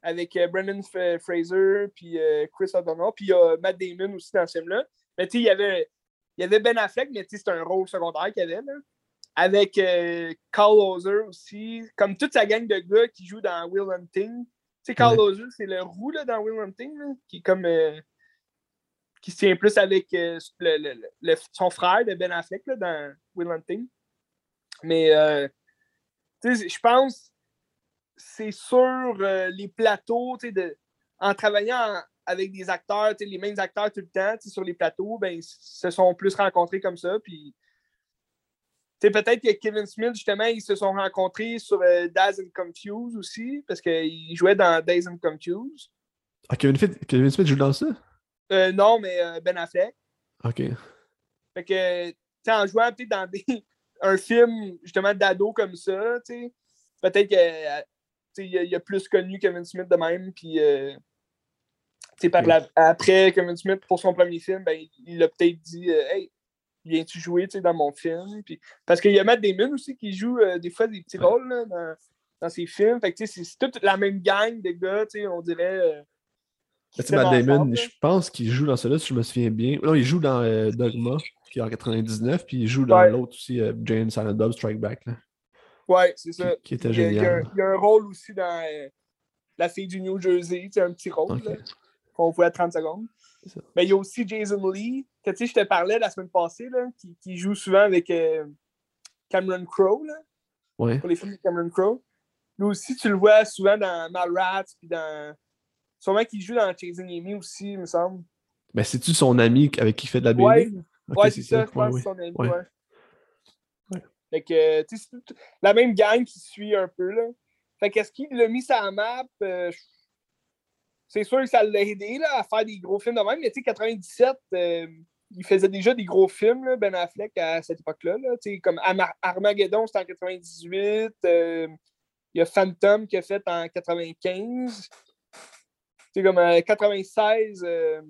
avec euh, Brendan Fraser puis euh, Chris O'Donnell. Puis il y a Matt Damon aussi dans ce film-là. Mais tu sais, il y avait, il y avait Ben Affleck, mais tu sais, c'était un rôle secondaire qu'il y avait. Là. Avec euh, Carl Ozer aussi. Comme toute sa gang de gars qui jouent dans Will Hunting. Tu sais, Carl Ouais. Ozer, c'est le roux là, dans Will Hunting, là, qui est comme. euh, qui se tient plus avec euh, son frère de Ben Affleck là, dans Will Hunting. Mais euh, je pense c'est sur euh, les plateaux, en travaillant avec des acteurs, les mêmes acteurs tout le temps, sur les plateaux, ben, ils se sont plus rencontrés comme ça. Peut-être que Kevin Smith, justement, ils se sont rencontrés sur euh, and Confuse aussi, parce qu'il jouait dans Daz and Confuse. Ah, Kevin, Kevin Smith joue dans ça? Euh, non, mais euh, Ben Affleck. Ok. Fait que, tu sais, en jouant peut-être dans des, un film, justement, d'ado comme ça, tu sais, peut-être que, euh, a, plus connu Kevin Smith de même, puis, euh, tu sais, après Kevin Smith, pour son premier film, ben, il- a peut-être dit, hey, viens-tu jouer, tu sais, dans mon film? Puis, parce qu'il y a Matt Damon aussi qui joue des fois des petits Ouais. rôles, là, dans, dans ses films. Fait que, tu sais, c'est- c'est toute la même gang de gars, tu sais, on dirait. euh, qui Tu sais, Matt Damon, je pense qu'il joue dans celui-là, si je me souviens bien. Non, il joue dans euh, Dogma, qui est en 99, puis il joue dans Ouais. l'autre aussi, euh, Jane Silent Bob Strike Back, là, Ouais, c'est ça. qui, qui était Il y, a, il y a un- génial. il y a un rôle aussi dans euh, La fille du New Jersey, c'est un petit rôle qu'on voit à 30 secondes. Mais il y a aussi Jason Lee, que tu sais, je te parlais la semaine passée, là, qui, qui joue souvent avec euh, Cameron Crowe, là, Ouais. pour les films de Cameron Crowe. Lui aussi, tu le vois souvent dans Mallrats, puis dans. Sûrement qu'il joue dans Chasing Amy aussi, il me semble. Mais c'est-tu son ami avec qui il fait de la BD? Ouais, c'est ça, je pense que c'est son ami, Ouais. Fait que, tu sais, c'est la même gang qui suit un peu, là. Fait qu'est-ce qu'il l'a mis sur la map? euh, c'est sûr que ça l'a aidé, là, à faire des gros films de même, mais tu sais, 97, euh, il faisait déjà des gros films, là, Ben Affleck, à cette époque-là, là. Tu sais, comme Armageddon, c'était en 98, euh, il y a Phantom qui a fait en 95. Sais, comme en 96, euh,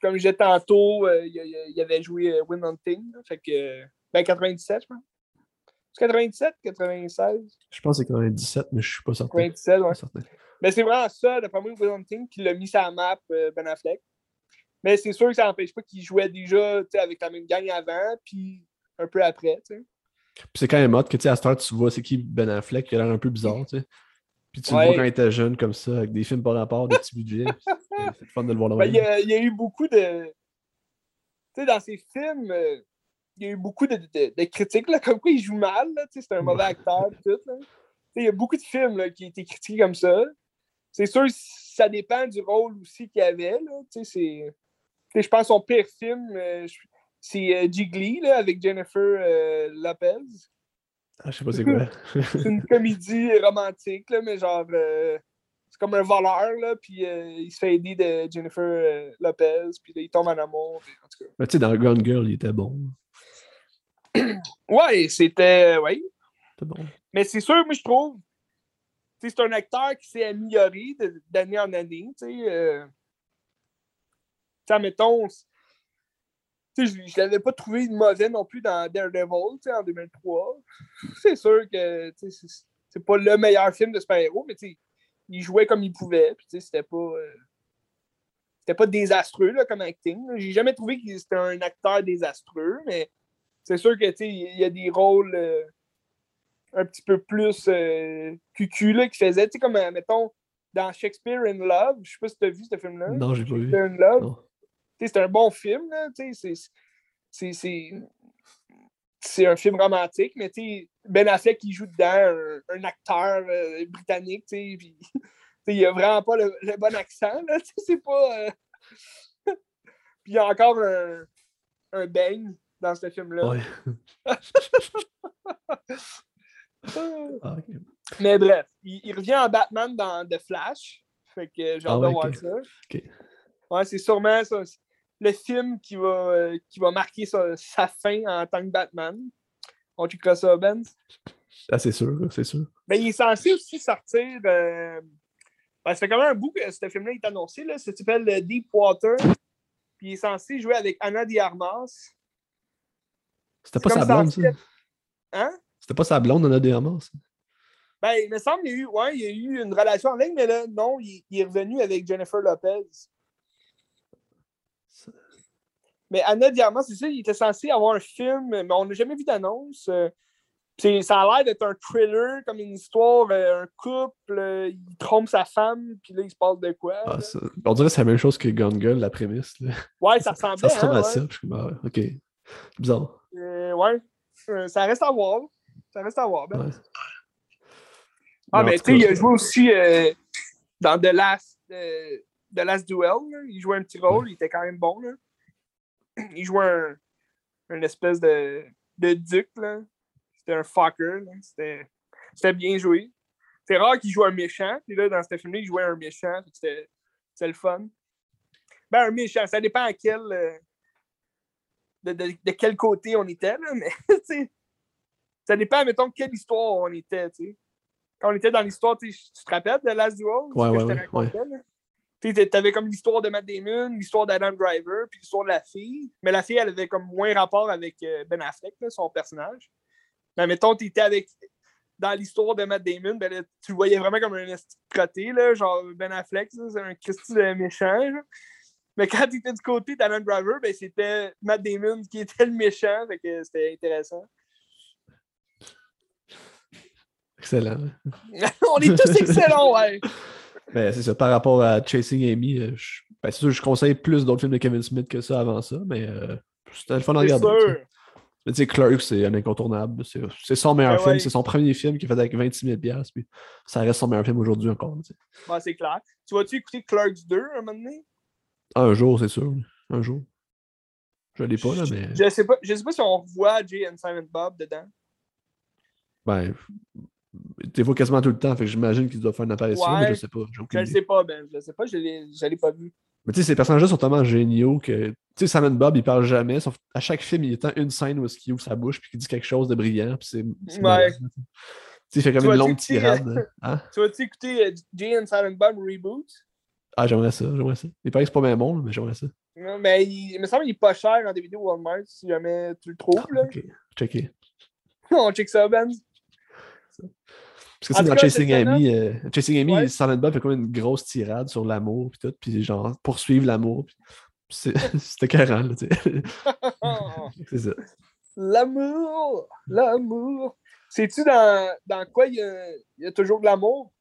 comme je disais tantôt, euh, il, avait joué euh, Wind Hunting. Fait que, euh, ben 97, je pense. C'est 97, 96, Je pense que c'est 97, mais je suis pas certain. 97, ouais. Certain. Mais c'est vraiment ça, d'après moi, Wind Hunting, qui l'a mis sur la map, euh, Ben Affleck. Mais c'est sûr que ça n'empêche pas qu'il jouait déjà avec la même gang avant, puis un peu après, tu sais. Puis c'est quand même hot que, tu sais, à cette heure, tu vois c'est qui Ben Affleck, qui a l'air un peu bizarre, tu sais. Puis tu le vois quand il était jeune, comme ça, avec des films par rapport, des petits budgets. C'est fun de le voir de Ben, il, y a, il y a eu beaucoup de. Tu sais, dans ses films, euh, il y a eu beaucoup de, de- de critiques, là, comme quoi il joue mal, là, tu sais, c'est un mauvais acteur, tout. Là. Tu sais, Il y a beaucoup de films là, qui ont été critiqués comme ça. C'est sûr, ça dépend du rôle aussi qu'il avait. Là, je pense que son pire film, euh, c'est euh, Jiggly là, avec Jennifer euh, Lopez. Ah, je sais pas c'est quoi. C'est une comédie romantique, là, mais genre. euh, c'est comme un voleur, là, puis euh, il se fait aider de Jennifer euh, Lopez, puis là, il tombe en amour. puis en tout cas. Mais tu sais, dans Gone Girl, il était bon. Ouais, c'était. Ouais. C'était bon. Mais c'est sûr, moi, je trouve. C'est un acteur qui s'est amélioré d'année en année. Tu sais, tu sais, mettons. Je ne l'avais pas trouvé mauvais non plus dans Daredevil en 2003. C'est sûr que c'est pas le meilleur film de super-héros, mais il jouait comme il pouvait. Puis c'était pas. euh, c'était pas désastreux là, comme acting. J'ai jamais trouvé que c'était un acteur désastreux, mais c'est sûr que il y a des rôles. euh, un petit peu plus euh, cucu, là, qui faisait, comme, euh, mettons, dans Shakespeare in Love, je sais pas si tu as vu ce film-là. Non, j'ai pas vu. Shakespeare in Love. Non. C'est un bon film, c'est- un film romantique, mais Ben Affleck, il joue dedans un, un acteur euh, britannique, tu il a vraiment pas le, le bon accent, c'est pas... euh, puis il y a encore un, un bang dans ce film-là. Ouais. Ah. Mais bref, il, il revient en Batman dans The Flash. Fait que j'ai hâte Ah de ouais, voir ça. Ouais, c'est sûrement ça. Le film qui va, qui va marquer sa, sa fin en tant que Batman. On checkera ça, Ben. Ah, c'est sûr, c'est sûr. Mais il est censé aussi sortir. euh, ben, ça fait quand même un bout que ce film-là est annoncé. Là. Ça s'appelle euh, Deep Water. Puis il est censé jouer avec Anna de Armas. C'était pas sa blonde, ça? Hein? C'était pas sa blonde, on a des ramasses. Ben, il me semble qu'il y a eu, ouais, il y a eu une relation en ligne, mais là, non, il, il est revenu avec Jennifer Lopez. Mais Anna Diamant, c'est ça, il était censé avoir un film, mais on n'a jamais vu d'annonce. Euh, Ça a l'air d'être un thriller, comme une histoire, euh, un couple, euh, il trompe sa femme, puis là, il se passe de quoi. Ah, On dirait que c'est la même chose que Gone Girl, la prémisse. là. Ouais, ça Ça ressemblait. ressemble hein, à ouais. ça. Je suis ah, ok. Bizarre. Euh, ouais. Euh, ça reste à voir. Ça reste à voir. Ben. Ouais. Ah, Mais tu sais, il a joué aussi euh, dans The Last, The Last Duel. là. Il jouait un petit rôle, il était quand même bon. Là. Il jouait un, une espèce de, de duc. là. C'était un fucker. C'était bien joué. C'est rare qu'il joue un méchant. Puis là, dans ce film-là, il jouait un méchant. C'était le fun. Ben, un méchant, ça dépend à quel. euh, de, de- de quel côté on était, là, mais ça dépend, mettons, quelle histoire on était, sais. Quand on était dans l'histoire, tu te rappelles de Last Duel? ce Ouais, que ouais, je te ouais, racontais, là? T'avais comme l'histoire de Matt Damon, l'histoire d'Adam Driver, puis l'histoire de la fille. Mais la fille, elle avait comme moins rapport avec euh, Ben Affleck, là, son personnage. Mais mettons, tu étais avec. Dans l'histoire de Matt Damon, ben là, tu le voyais vraiment comme un crotté, là, genre Ben Affleck, c'est un Christy de méchant. Mais quand tu étais du côté d'Adam Driver, ben, c'était Matt Damon qui était le méchant, fait que c'était intéressant. Excellent. On est tous excellents, ouais. Ben, c'est ça. Par rapport à Chasing Amy, euh, je... ben, c'est sûr, je conseille plus d'autres films de Kevin Smith que ça avant ça, mais euh, c'était le fun à regarder. tu sais. sûr. Mais tu sais, Clerks, c'est un incontournable. C'est son meilleur Ben film. ouais. C'est son premier film qu'il a fait avec 26 000 piastres, puis ça reste son meilleur film aujourd'hui encore. tu sais. Bon, c'est clair. Tu vas-tu écouter Clerks 2 un moment donné? Un jour, c'est sûr. Un jour. Je l'ai pas, là, mais. Je sais pas, je sais pas si on revoit Jay and Simon Bob dedans. Ben. Tu vois quasiment tout le temps, fait que j'imagine qu'il doit faire une apparition, mais je sais pas. Je idée. sais pas, Ben. Je sais pas, je je l'ai pas vu. Mais tu sais, ces personnages-là sont tellement géniaux que. Tu sais, Simon Bob, il parle jamais. Sauf à chaque film, il y a tant une scène où il ouvre sa bouche puis qu'il dit quelque chose de brillant. Puis c'est. Ouais. tu sais. Il fait comme une longue tirade. Hein? Tu vas-tu écouter euh, Jay and Silent Bob Reboot? Ah, j'aimerais ça, j'aimerais ça. Il paraît que c'est pas bien bon, mais j'aimerais ça. Non, mais il, il me semble qu'il est pas cher en DVD Walmart si jamais tu le trouves. Là. Ok, checké. On check ça, Ben. Parce que c'est dans Chasing Amy, euh, Chasing Amy, Ouais. Silent Bob fait comme une grosse tirade sur l'amour puis tout, puis genre poursuivre l'amour. C'était carré, là, tu sais. c'est ça. L'amour! L'amour! Sais-tu dans, dans quoi il y, y a toujours de l'amour?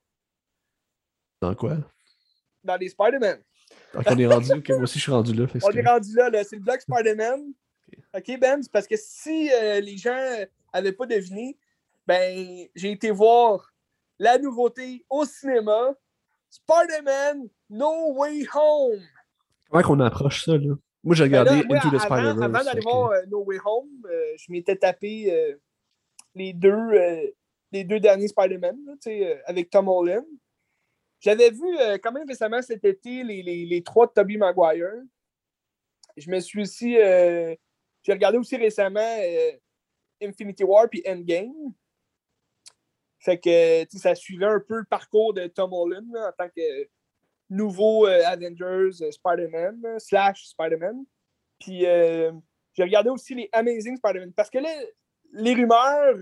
Dans quoi? Dans les Spider-Man. Donc on est rendu, moi aussi je suis rendu là. que On est rendu là, là. c'est le bloc Spider-Man. OK, Ben? C'est parce que si euh, les gens n'avaient pas deviné, ben, j'ai été voir la nouveauté au cinéma. Spider-Man No Way Home. Comment qu'on approche ça, là? Moi, j'ai Ben regardé là, moi, Into the avant, Spider-Verse. avant d'aller fait que- voir euh, No Way Home, euh, je m'étais tapé euh, les, deux, euh, les deux derniers Spider-Man avec Tom Holland. J'avais vu quand même récemment cet été les, les, les trois de Tobey Maguire. Je me suis aussi. j'ai regardé aussi récemment Infinity War puis Endgame. Fait que ça suivait un peu le parcours de Tom Holland là, en tant que nouveau euh, Avengers euh, Spider-Man slash Spider-Man. Puis euh, j'ai regardé aussi les Amazing Spider-Man. Parce que là, les rumeurs,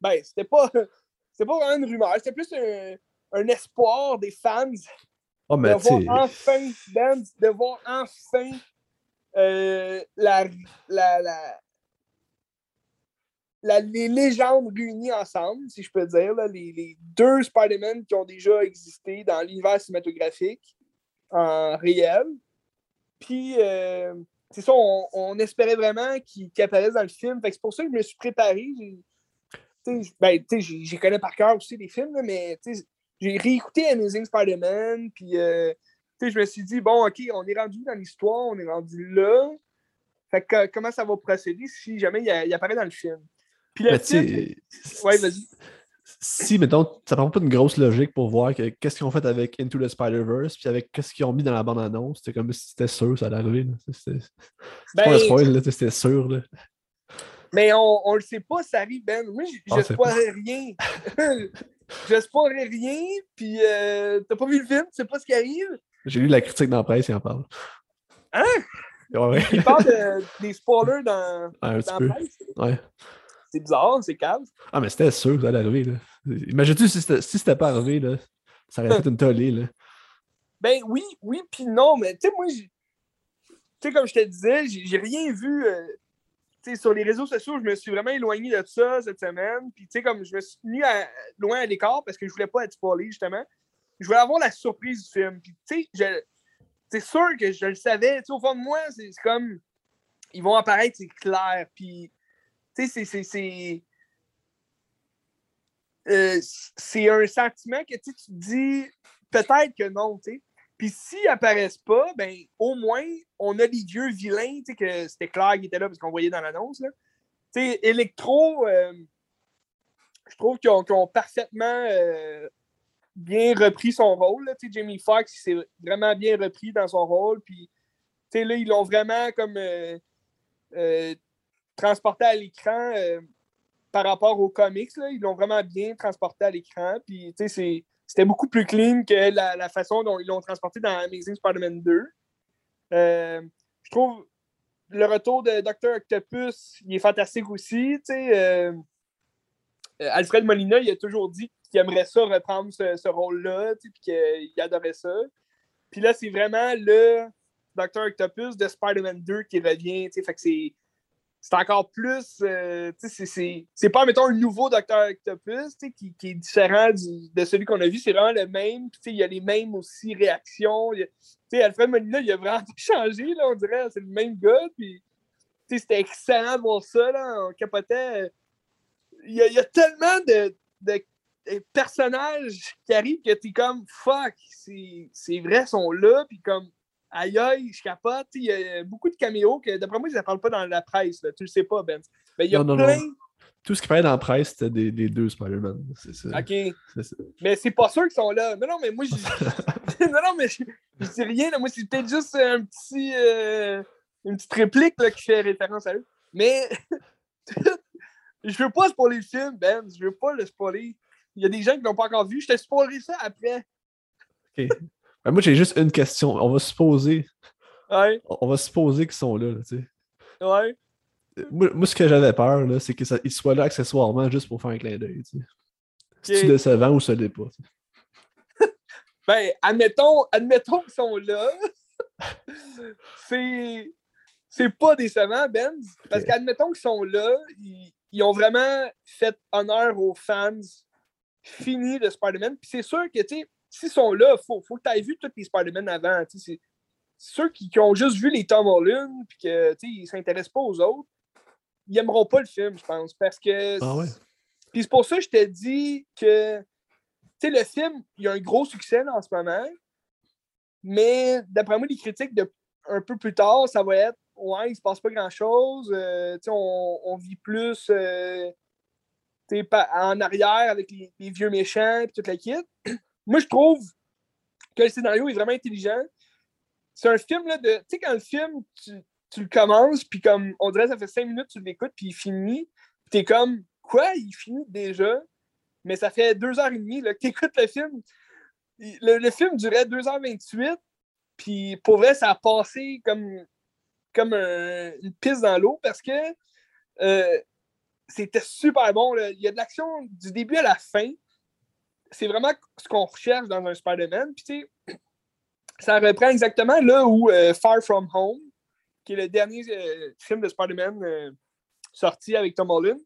ben, c'était pas, c'était pas vraiment une rumeur, c'était plus un, un espoir des fans Oh, mais de voir enfin, de voir enfin la, la, la, les légendes réunies ensemble, si je peux dire, les, deux Spider-Man qui ont déjà existé dans l'univers cinématographique en réel. Puis, euh, c'est ça, on, espérait vraiment qu'ils apparaissent dans le film. c'est pour ça que je me suis préparé. Ben, j'y connais par cœur aussi les films, mais j'ai réécouté Amazing Spider-Man, puis euh, je me suis dit, bon, OK, on est rendu dans l'histoire, on est rendu là. Fait que comment ça va procéder si jamais il, apparaît dans le film? Puis. Ouais, vas-y. Si, mettons, ça prend pas une grosse logique pour voir qu'est-ce qu'ils ont fait avec Into the Spider-Verse, puis avec qu'est-ce qu'ils ont mis dans la bande-annonce, c'était comme si c'était sûr, ça allait arriver. C'était ben, pas un spoil, c'était sûr. Là. Mais on, on le sait pas, ça arrive, Ben. Moi, j'espérais rien. j'espérais rien, puis euh, t'as pas vu le film, tu sais pas ce qui arrive. J'ai lu la critique dans la presse, il en parle. Hein? Ouais. Il parle des spoilers dans, dans la presse? Ouais. C'est bizarre, c'est calme. Ah, mais c'était sûr que ça allait arriver. Là. Imagine-tu si c'était si pas arrivé, là, ça aurait fait une tollée. Là. Ben oui, oui, puis non, mais tu sais, moi, tu sais, comme je te disais, j'ai rien vu. Euh, sur les réseaux sociaux, je me suis vraiment éloigné de ça cette semaine. Puis, tu sais, comme je me suis mis loin à l'écart parce que je voulais pas être spoilé, justement. Je voulais avoir la surprise du film. Puis, tu sais, c'est sûr que je le savais. Tu sais, au fond de moi, c'est comme. Ils vont apparaître, c'est clair. Puis, tu sais, c'est. Euh, c'est un sentiment que tu te dis peut-être que non, tu. Puis s'ils apparaissent pas, ben au moins, on a les vieux vilains, tu sais, que c'était clair qu'ils étaient là parce qu'on voyait dans l'annonce. Tu sais, Electro, euh, je trouve qu'ils ont, parfaitement euh, bien repris son rôle. Jamie Foxx s'est vraiment bien repris dans son rôle. Puis, là, ils l'ont vraiment comme transporté à l'écran euh, par rapport aux comics. Ils l'ont vraiment bien transporté à l'écran. Puis, c'était beaucoup plus clean que la, façon dont ils l'ont transporté dans Amazing Spider-Man 2. Euh, je trouve le retour de Dr. Octopus, il est fantastique aussi. Euh, Alfred Molina, il a toujours dit qu'il aimerait ça reprendre ce, rôle-là, puis qu'il adorait ça. Puis là, c'est vraiment le Dr. Octopus de Spider-Man 2 qui revient. Fait que c'est c'est encore plus. Euh, c'est pas, mettons, un nouveau Docteur Octopus qui, qui, est différent de celui qu'on a vu. C'est vraiment le même. Il y a les mêmes aussi réactions. Alfred Molina, il a vraiment changé, là, on dirait. C'est le même gars. Puis, c'était excellent de voir ça. Là, on capotait. Il y a, y a tellement de, de, personnages qui arrivent que tu es comme fuck, c'est vrai, ils sont là. Puis, comme aïe aïe, je capote. Il y a beaucoup de caméos que, d'après moi, ils ne parlent pas dans la presse. Là. Tu le sais pas, Ben. Mais il y a plein. Tout ce qui parlait dans la presse, c'était des, des, deux Spider-Man. C'est ça. OK. Mais c'est pas sûr qu'ils sont là. Non, non, mais moi, je non, non, mais je, dis rien. Là. Moi, c'est peut-être juste un petit, euh, une petite réplique là, qui fait référence à eux. Mais je veux pas spoiler le film, Ben. Je veux pas le spoiler. Il y a des gens qui l'ont pas encore vu. Je te spoilerai ça après. OK. Ben, moi, j'ai juste une question. On va supposer. Ouais. On va supposer qu'ils sont là, tu sais. Ouais. Moi, ce que j'avais peur, là, c'est qu'ils soient là accessoirement juste pour faire un clin d'œil, tu sais. C'est-tu décevant ou ça l'est pas? ben, admettons, admettons qu'ils sont là. c'est. C'est pas décevant, Ben. Parce qu'admettons qu'ils sont là, ils, ils, ont vraiment fait honneur aux fans finis de Spider-Man. Puis c'est sûr que, tu sais, s'ils sont là, il faut, faut que tu aies vu tous les Spider-Man avant. C'est ceux qui, ont juste vu les Tom Holland et qu'ils ne s'intéressent pas aux autres, ils n'aimeront pas le film, je pense. Parce que. Ah ouais. Puis c'est pour ça que je te dis que le film, il y a un gros succès en ce moment. Mais d'après moi, les critiques de un peu plus tard, ça va être Ouais, il se passe pas grand-chose. Euh, on, on, vit plus euh, en arrière avec les, vieux méchants et toute la kit. Moi, je trouve que le scénario est vraiment intelligent. C'est un film là, de. Tu sais, quand le film, tu, le commences, puis comme on dirait ça fait cinq minutes, tu l'écoutes, puis il finit. Puis t'es comme Quoi? Il finit déjà? Mais ça fait deux heures et demie que tu écoutes le film. Le, film durait 2h28, puis pour vrai, ça a passé comme, comme une piste dans l'eau parce que euh, c'était super bon. Il y a de l'action du début à la fin c'est vraiment ce qu'on recherche dans un Spider-Man. Puis, tu sais, ça reprend exactement là où euh, Far From Home, qui est le dernier euh, film de Spider-Man euh, sorti avec Tom Holland,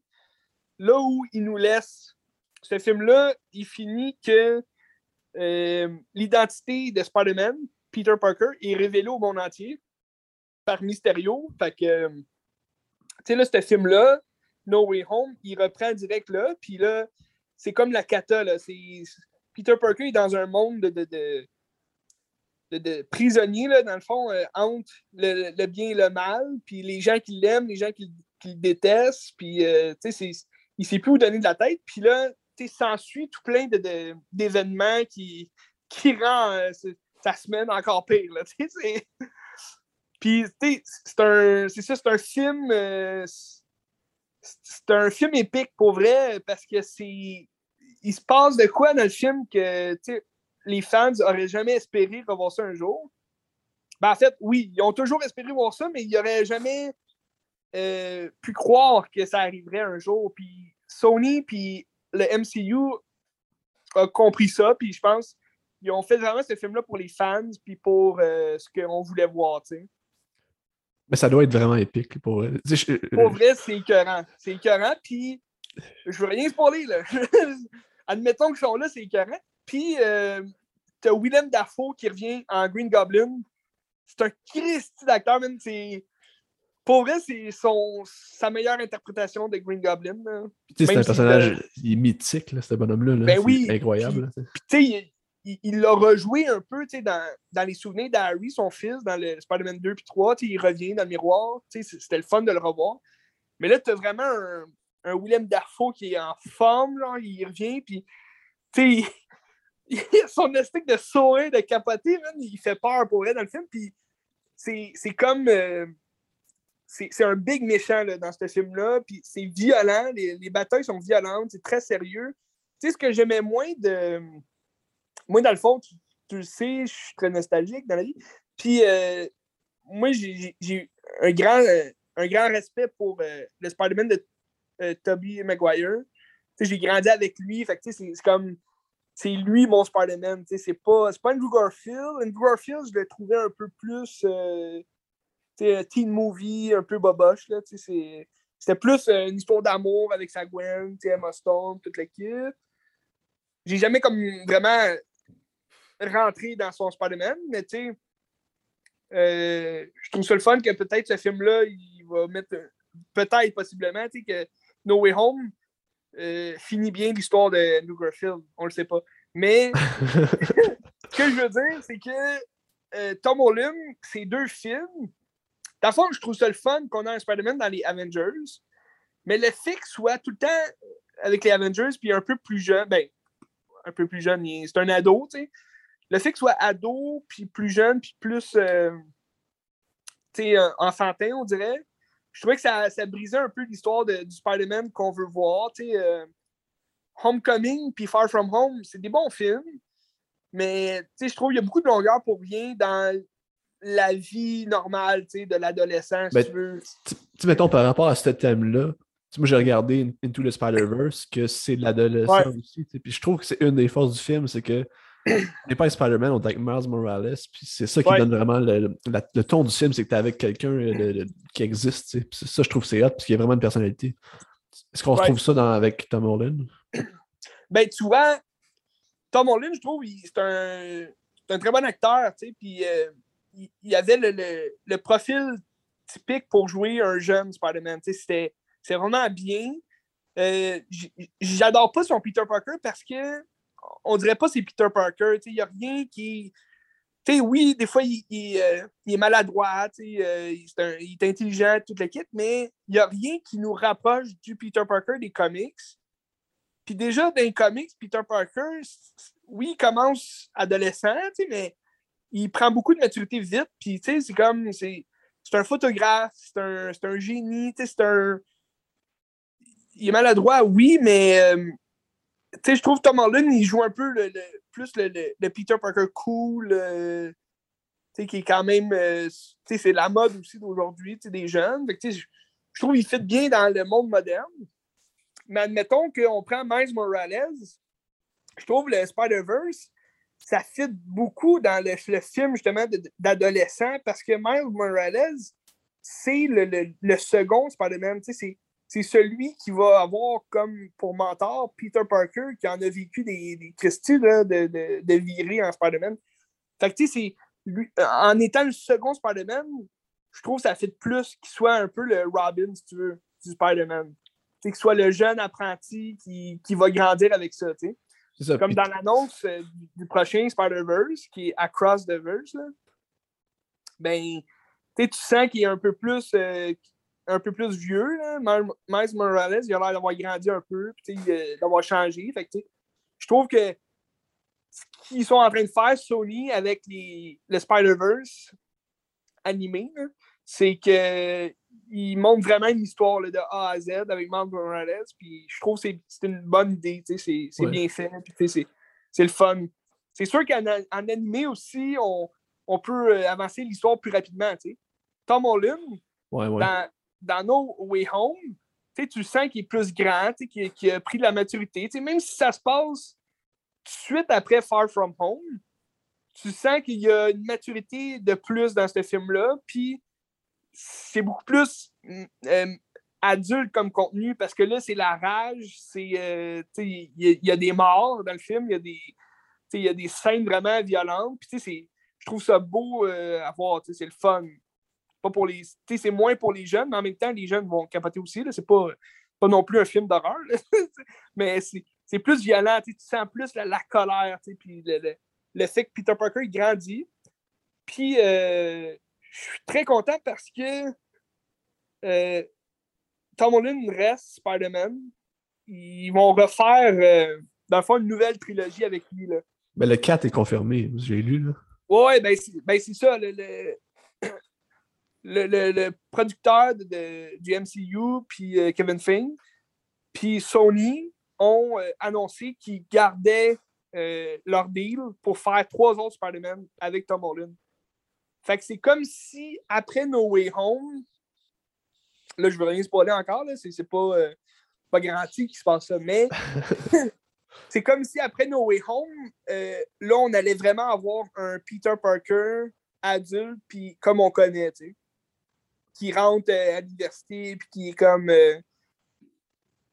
là où il nous laisse, ce film-là, il finit que l'identité de Spider-Man, Peter Parker, est révélée au monde entier par Mysterio. Fait que, tu sais, là, ce film-là, No Way Home, il reprend direct là, puis là, c'est comme la kata, là. Peter Parker est dans un monde de, de, de, prisonnier, là, dans le fond, euh, entre le, bien et le mal, puis les gens qui l'aiment, les gens qui, le détestent, puis, euh, il sait plus où donner de la tête, puis là, s'ensuit tout plein d'événements qui, qui rend euh, sa semaine encore pire, là, Puis, c'est ça, c'est un film, c'est un film épique, pour vrai, parce que c'est, il se passe de quoi dans le film que, les fans n'auraient jamais espéré revoir ça un jour? Ben, en fait, oui, ils ont toujours espéré voir ça, mais ils n'auraient jamais euh, pu croire que ça arriverait un jour. Puis Sony puis le MCU a compris ça, puis je pense qu'ils ont fait vraiment ce film-là pour les fans, puis pour euh, ce qu'on voulait voir. Mais ça doit être vraiment épique. Pour, pour vrai, c'est écœurant. C'est écœurant, puis je veux rien spoiler, là. Admettons qu'ils sont là, c'est écœurant. Puis, euh, t'as Willem Dafoe qui revient en Green Goblin. C'est un Christy d'acteur, même. C'est... Pour vrai, c'est son... sa meilleure interprétation de Green Goblin. C'est un personnage il est mythique, là, ce bonhomme-là. Là. Ben oui. incroyable. tu sais, il l'a rejoué un peu dans, dans les souvenirs d'Harry, son fils, dans le Spider-Man 2 puis 3. Il revient dans le miroir. C'était le fun de le revoir. Mais là, tu as vraiment un, Willem Dafoe qui est en forme. Là, il revient. Puis, son esthétique de sourire, de capoter, il fait peur pour elle dans le film. Puis c'est comme. Euh, c'est un big méchant dans ce film-là. Puis c'est violent. Les, les, batailles sont violentes. C'est très sérieux. Tu sais, ce que j'aimais moins de. Moi, dans le fond, tu, le sais, je suis très nostalgique dans la vie. Puis euh, moi, j'ai un grand, euh, un grand respect pour le Spider-Man de Tobey Maguire. J'ai grandi avec lui. Fait c'est comme c'est lui mon Spider-Man. C'est pas, pas Andrew Garfield. Andrew Garfield, je l'ai trouvé un peu plus euh, teen movie, un peu boboche. C'était plus euh, une histoire d'amour avec sa Gwen, Emma Stone, toute l'équipe. J'ai jamais comme vraiment rentré dans son Spider-Man, mais tu sais, euh, je trouve ça le fun que peut-être ce film-là, il va mettre peut-être possiblement que No Way Home euh, finit bien l'histoire de Andrew Garfield. On le sait pas. Mais ce que je veux dire, c'est que euh, Tom Holland, ces deux films, dans le fond, je trouve ça le fun qu'on a un Spider-Man dans les Avengers. Mais le fait soit tout le temps avec les Avengers, puis un peu plus jeune, ben, un peu plus jeune, c'est un ado, tu sais. Le fait qu'il soit ado, puis plus jeune, puis plus, euh, sais, enfantin, on dirait, je trouvais que ça, ça brisait un peu l'histoire du Spider-Man qu'on veut voir. Euh, Homecoming puis Far From Home, c'est des bons films, mais je trouve qu'il y a beaucoup de longueur pour rien dans la vie normale de l'adolescent, si ben, tu veux. Tu mettons, par rapport à ce thème-là, moi j'ai regardé Into the Spider-Verse, que c'est de l'adolescent aussi. Puis je trouve que c'est une des forces du film, c'est que n'est pas Spider-Man, on est avec Miles Morales, puis c'est ça qui donne vraiment le, ton du film, c'est que tu es avec quelqu'un euh, qui existe. Ça, je trouve c'est hot, parce qu'il y a vraiment une personnalité. Est-ce qu'on retrouve ça dans, avec Tom Holland? Ben, tu vois, Tom Holland, je trouve, c'est un, un, très bon acteur, puis euh, il, il, avait le, le, profil typique pour jouer un jeune Spider-Man, tu c'était vraiment bien. Euh, J'adore pas son Peter Parker parce que on dirait pas c'est Peter Parker. Il n'y a rien qui. oui, des fois, il, euh, est maladroit, euh, il, est intelligent, toute l'équipe, mais il n'y a rien qui nous rapproche du Peter Parker des comics. Puis déjà, dans les comics, Peter Parker, oui, il commence adolescent, mais il prend beaucoup de maturité vite. Puis, c'est comme. C'est un photographe, c'est un, génie, c'est un. Il est maladroit, oui, mais. Euh, je trouve Tom Holland, il joue un peu le, plus le, le, Peter Parker cool, euh, qui est quand même. Euh, c'est la mode aussi d'aujourd'hui, des jeunes. je, trouve qu'il fit bien dans le monde moderne. Mais admettons qu'on prend Miles Morales, je trouve le Spider-Verse, ça fit beaucoup dans le, film justement d'adolescent parce que Miles Morales, c'est le, le, second Spider-Man. C'est celui qui va avoir comme pour mentor Peter Parker qui en a vécu des, des Christie de, de, de, virer en Spider-Man. Fait que tu sais, en étant le second Spider-Man, je trouve que ça fait de plus qu'il soit un peu le Robin, si tu veux, du Spider-Man. Qu'il soit le jeune apprenti qui, qui va grandir avec ça, tu sais. Comme dans l'annonce euh, du, prochain Spider-Verse, qui est Across the Verse, là, ben, tu sens qu'il est un peu plus, euh, un peu plus vieux. Là. Miles Morales, il a l'air d'avoir grandi un peu, d'avoir changé. Fait je trouve que ce qu'ils sont en train de faire, Sony, avec les, le Spider-Verse animé, c'est qu'ils montrent vraiment une histoire de A à Z avec Miles Morales. Puis je trouve que c'est une bonne idée. C'est bien fait. C'est le fun. C'est sûr qu'en animé aussi, on, on peut euh, avancer l'histoire plus rapidement. Tom Holland, Dans, dans No Way Home, tu sens qu'il est plus grand, qu'il a pris de la maturité. même si ça se passe tout de suite après Far From Home, tu sens qu'il y a une maturité de plus dans ce film-là, puis c'est beaucoup plus mm, euh, adulte comme contenu parce que là, c'est la rage, euh, il y, a des morts dans le film, il y a des il y a des scènes vraiment violentes, puis je trouve ça beau euh, à voir, c'est le fun pour les. C'est moins pour les jeunes, mais en même temps, les jeunes vont capoter aussi. C'est pas, pas non plus un film d'horreur. mais c'est plus violent. Tu sens plus la, colère. Puis le, le, fait que Peter Parker il grandit. Puis euh, je suis très content parce que euh, Tom Holland reste Spider-Man. Ils vont refaire, euh, dans le fond, une nouvelle trilogie avec lui. Là. Mais le 4 est confirmé, j'ai lu. Là. Ouais, ben c'est ben ça. le, le, producteur de, du MCU, puis euh, Kevin Feige, puis Sony ont euh, annoncé qu'ils gardaient euh, leur deal pour faire trois autres Spider-Man avec Tom Holland. Fait que c'est comme si, après No Way Home, là, je veux rien spoiler encore, c'est pas, pas garanti qu'il se passe ça, mais c'est comme si, après No Way Home, là, on allait vraiment avoir un Peter Parker adulte, puis comme on connaît, tu sais qui rentre euh, à l'université puis qui est comme euh,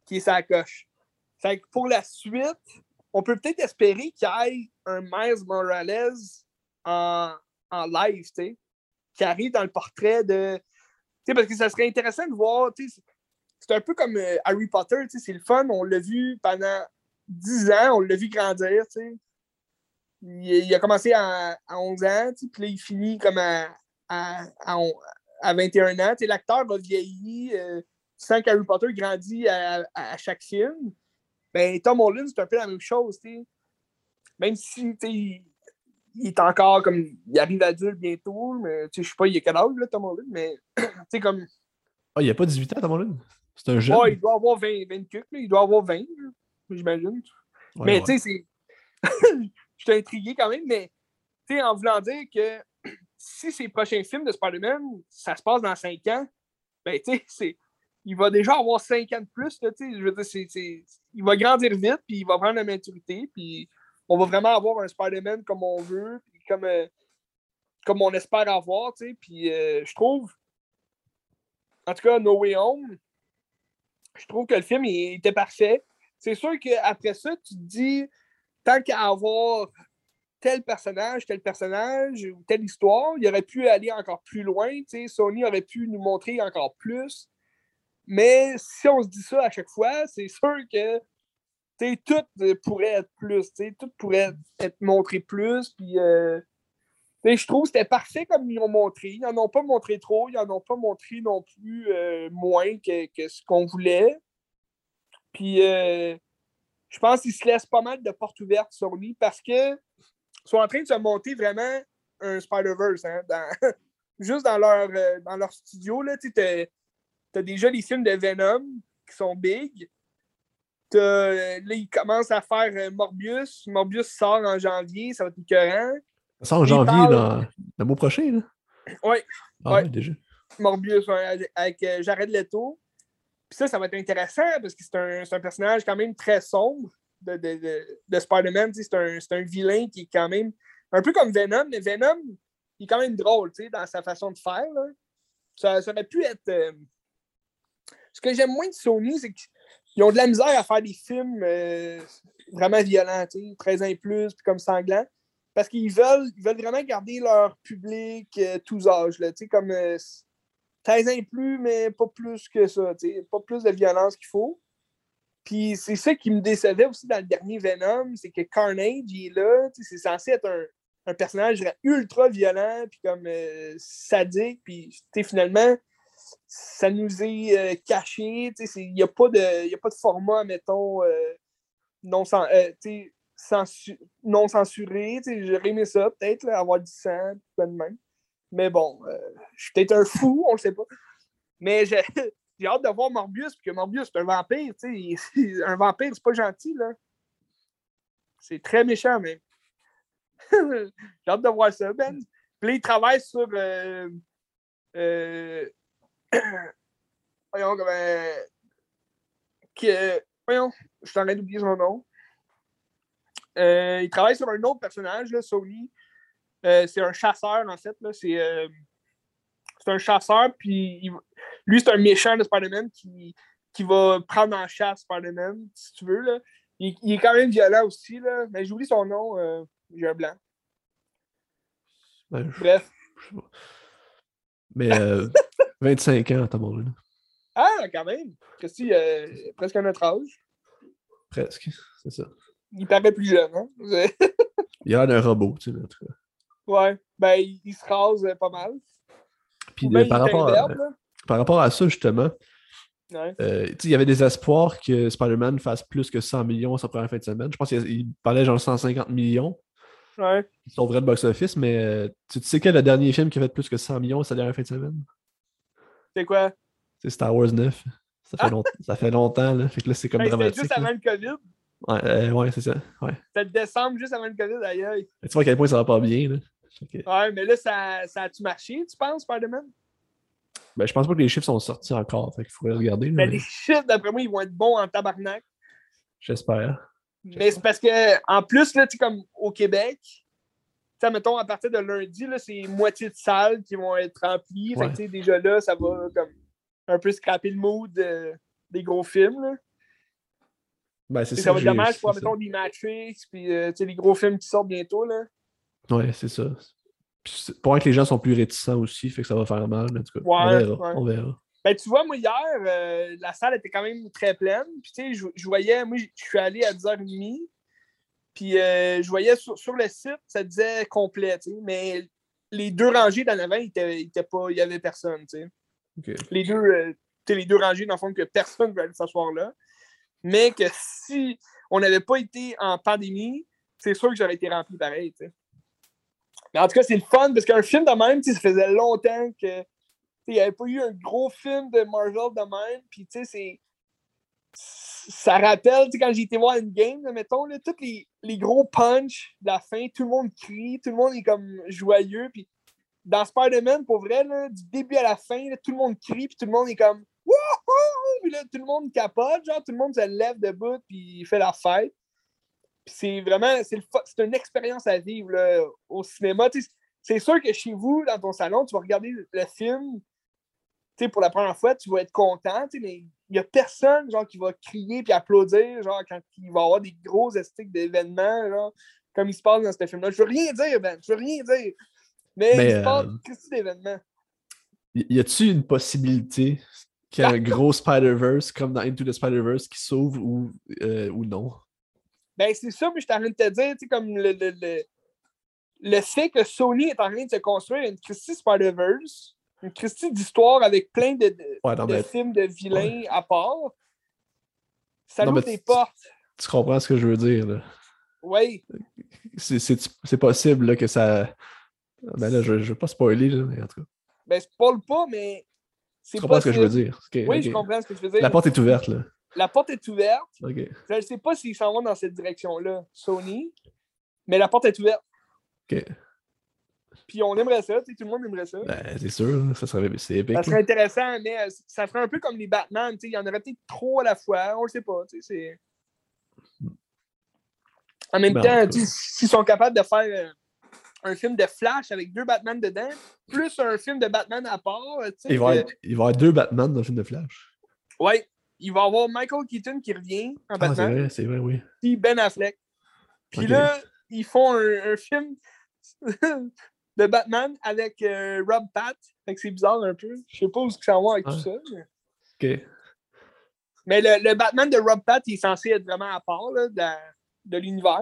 qui est sa coche. Fait que pour la suite, on peut peut-être espérer qu'il y ait un Miles Morales en, en live, tu sais, qui arrive dans le portrait de. Tu sais, parce que ça serait intéressant de voir, tu sais, c'est un peu comme euh, Harry Potter, tu sais, c'est le fun, on l'a vu pendant 10 ans, on l'a vu grandir, tu sais. Il, a commencé à, 11 ans, puis là, il finit comme à, à, à 21 ans. L'acteur va vieillir euh, sans qu'Harry Potter grandit à, chaque film. Ben, Tom Holland, c'est un peu la même chose. Même si il, est encore comme. Il arrive adulte bientôt, mais je sais pas, il a quel âge, là, Tom Holland, mais comme. Ah, il a pas 18 ans, Tom Holland? C'est un jeune. Oh, il doit avoir 20, 20 il doit avoir 20, j'imagine. mais tu sais, c'est. Je suis intrigué quand même, mais en voulant dire que si ces prochains films de Spider-Man, ça se passe dans 5 ans, ben, tu sais, il va déjà avoir 5 ans de plus. Je veux dire, il va grandir vite, puis il va prendre la maturité, puis on va vraiment avoir un Spider-Man comme on veut, puis comme, euh, comme on espère avoir. Puis euh, je trouve, en tout cas, No Way Home, je trouve que le film il était parfait. C'est sûr qu'après ça, tu te dis, tant qu'à avoir tel personnage, tel personnage ou telle histoire. Il aurait pu aller encore plus loin. Sony aurait pu nous montrer encore plus. Mais si on se dit ça à chaque fois, c'est sûr que tout pourrait être plus. Tout pourrait être montré plus. Euh, je trouve que c'était parfait comme ils l'ont montré. Ils n'en ont pas montré trop. Ils n'en ont pas montré non plus euh, moins que, ce qu'on voulait. Puis, euh, je pense qu'ils se laissent pas mal de portes ouvertes, Sony, parce que sont en train de se monter vraiment un Spider-Verse. Hein, juste dans leur, euh, dans leur studio, tu as, déjà les films de Venom qui sont big. là, ils commencent à faire euh, Morbius. Morbius sort en janvier, ça va être écœurant. Ça sort en janvier, dans le mois prochain, là? Oui. Ah, déjà. Morbius avec euh, Jared Leto. Puis ça, ça va être intéressant parce que c'est un, un, personnage quand même très sombre de, de, de, Spider-Man. C'est un, un, vilain qui est quand même un peu comme Venom, mais Venom, il est quand même drôle dans sa façon de faire. Ça, ça, aurait pu être. Euh, ce que j'aime moins de Sony, c'est qu'ils ont de la misère à faire des films euh, vraiment violents, tu sais, 13 ans plus, puis comme sanglants. Parce qu'ils veulent, ils veulent vraiment garder leur public euh, tous âges, comme euh, 13 ans plus, mais pas plus que ça, pas plus de violence qu'il faut. Puis c'est ça qui me décevait aussi dans le dernier Venom, c'est que Carnage, il est là, c'est censé être un, un personnage je ultra violent, puis comme euh, sadique, puis finalement, ça nous est euh, caché, il n'y a, pas de- a pas de format, mettons, euh, non, euh, censu- non censuré, j'aurais aimé ça, peut-être, avoir du sang, quoi de même. Mais bon, je suis peut-être un fou, on le sait pas. Mais j'ai j'ai hâte de voir Morbius, puis que Morbius, c'est un vampire, tu sais, un vampire, c'est pas gentil, là. C'est très méchant, mais. J'ai hâte de voir ça, Ben. Puis là, il travaille sur. euh, euh, voyons, voyons, je suis en train d'oublier son nom. Euh, il travaille sur un autre personnage, Sony. C'est un chasseur, en fait. C'est c'est un chasseur, puis il- lui, c'est un méchant de Spider-Man qui, qui va prendre en chasse Spider-Man, si tu veux. Là. Il, il est quand même violent aussi, là. mais j'oublie son nom. euh, J'ai un blanc. Ben, je- Bref. je. Mais euh, 25 ans, Tom Holland. Ah, quand même. Christy, euh, presque à notre âge. Presque. C'est ça. Il paraît plus jeune, hein? Il a l'air d'un robot, tu sais, en tout cas. ouais. Ben, il, il se rase euh, pas mal. Puis de- par, rapport à. Par rapport à ça, justement, Ouais. euh, il y avait des espoirs que Spider-Man fasse plus que 100 millions sa première fin de semaine. Je pense qu'il il parlait genre 150 millions. Ouais. Ils sont vrais de box-office, mais euh, tu, tu sais quel est le dernier film qui a fait plus que 100 millions sa dernière fin de semaine? C'est quoi? C'est Star Wars 9. Ça fait, Ah! long- ça fait longtemps, là. Fait que là, c'est comme dramatique. juste là. avant le COVID. Ouais, euh, ouais, c'est ça. Ouais. C'était décembre, juste avant le COVID, d'ailleurs. Tu vois à quel point ça va pas bien, là. Ouais, mais là, ça, ça a-tu marché, tu penses, Spider-Man? Ben, je pense pas que les chiffres sont sortis encore. Fait qu'il faudrait regarder. Ben, mais les chiffres, d'après moi, ils vont être bons en tabarnak. J'espère. Mais c'est parce que, en plus, là, comme au Québec, mettons, à partir de lundi, c'est moitié de salles qui vont être remplies. Fait Ouais. que, déjà là, ça va comme un peu scraper le mood euh, des gros films. Là. Ben, c'est ça. ça va être dommage pour, mettons, des Matrix, puis euh, les gros films qui sortent bientôt. Là. Ouais, c'est ça. Pour que les gens sont plus réticents aussi, fait que ça va faire mal. mais En tout cas, on Ouais, verra. ouais. On verra. Ben, tu vois, moi, hier, euh, la salle était quand même très pleine. Puis, tu sais, je, je voyais, moi, je suis allé à 10h30. Puis, euh, je voyais sur, sur le site, ça disait complet, tu sais. Mais les deux rangées d'en avant, il n'y avait personne, tu sais. Les deux, euh, les deux rangées, dans le fond, que personne ne veut aller s'asseoir là. Mais que si on n'avait pas été en pandémie, c'est sûr que j'aurais été rempli pareil, tu sais. Mais en tout cas, c'est le fun parce qu'un film de même, ça faisait longtemps que il n'y avait pas eu un gros film de Marvel de même. Puis, tu sais, c'est. Ça rappelle, quand j'ai été voir une game, mettons, là, tous les, les gros punch de la fin, tout le monde crie, tout le monde est comme joyeux. Puis, dans Spider-Man, pour vrai, là, du début à la fin, là, tout le monde crie, puis tout le monde est comme Wouhou! Puis là, tout le monde capote, genre, tout le monde se lève debout, puis fait la fête. C'est vraiment, c'est une expérience à vivre là, au cinéma. C'est sûr que chez vous, dans ton salon, tu vas regarder le film pour la première fois, tu vas être content, mais il n'y a personne genre, qui va crier puis applaudir genre, quand il va y avoir des gros estiques d'événements genre, comme il se passe dans ce film-là. Je veux rien dire, Ben, je veux rien dire. Mais, Mais, il se passe euh, d'événements. Y y a-tu une possibilité qu'il y ait un gros Spider-Verse comme dans Into the Spider-Verse qui s'ouvre ou, euh, ou non? Ben, c'est ça, mais je suis en train de te dire, tu sais, comme le, le, le, le fait que Sony est en train de se construire une Christie Spider-Verse, une Christie d'histoire avec plein de, de, Ouais, non, de mais films de vilains à part, ça Non, ouvre mais des portes. tu comprends ce que je veux dire. là. Oui. C'est- possible là, que ça. Ben là, je, je veux pas spoiler, là, mais en tout cas. Ben, je parle pas, mais Tu comprends ce que je veux dire? Oui, je comprends ce que tu veux dire. La porte est ouverte, là. La porte est ouverte. Je ne sais pas s'ils s'en vont dans cette direction-là, Sony, mais la porte est ouverte. Ok. Puis on aimerait ça, tout le monde aimerait ça. Ben, c'est sûr, ça serait c'est épique. Ça serait intéressant, mais euh, ça ferait un peu comme les Batman, tu sais, il y en aurait peut-être trop à la fois, on le sait pas, tu sais, c'est... En même Ben, en temps, s'ils sont capables de faire euh, un film de Flash avec deux Batman dedans, plus un film de Batman à part, tu sais, Il va, y euh, avoir- il va y avoir deux Batman dans le film de Flash. Ouais, il va y avoir Michael Keaton qui revient en Ah, c'est Batman, vrai, c'est vrai, oui. puis Ben Affleck. Puis là, ils font un, un film de Batman avec euh, Rob Pat. Fait que c'est bizarre un peu. Je sais pas où ça va avec tout ça. mais- Ok. Mais le, le Batman de Rob Pat, il est censé être vraiment à part là, de, de l'univers.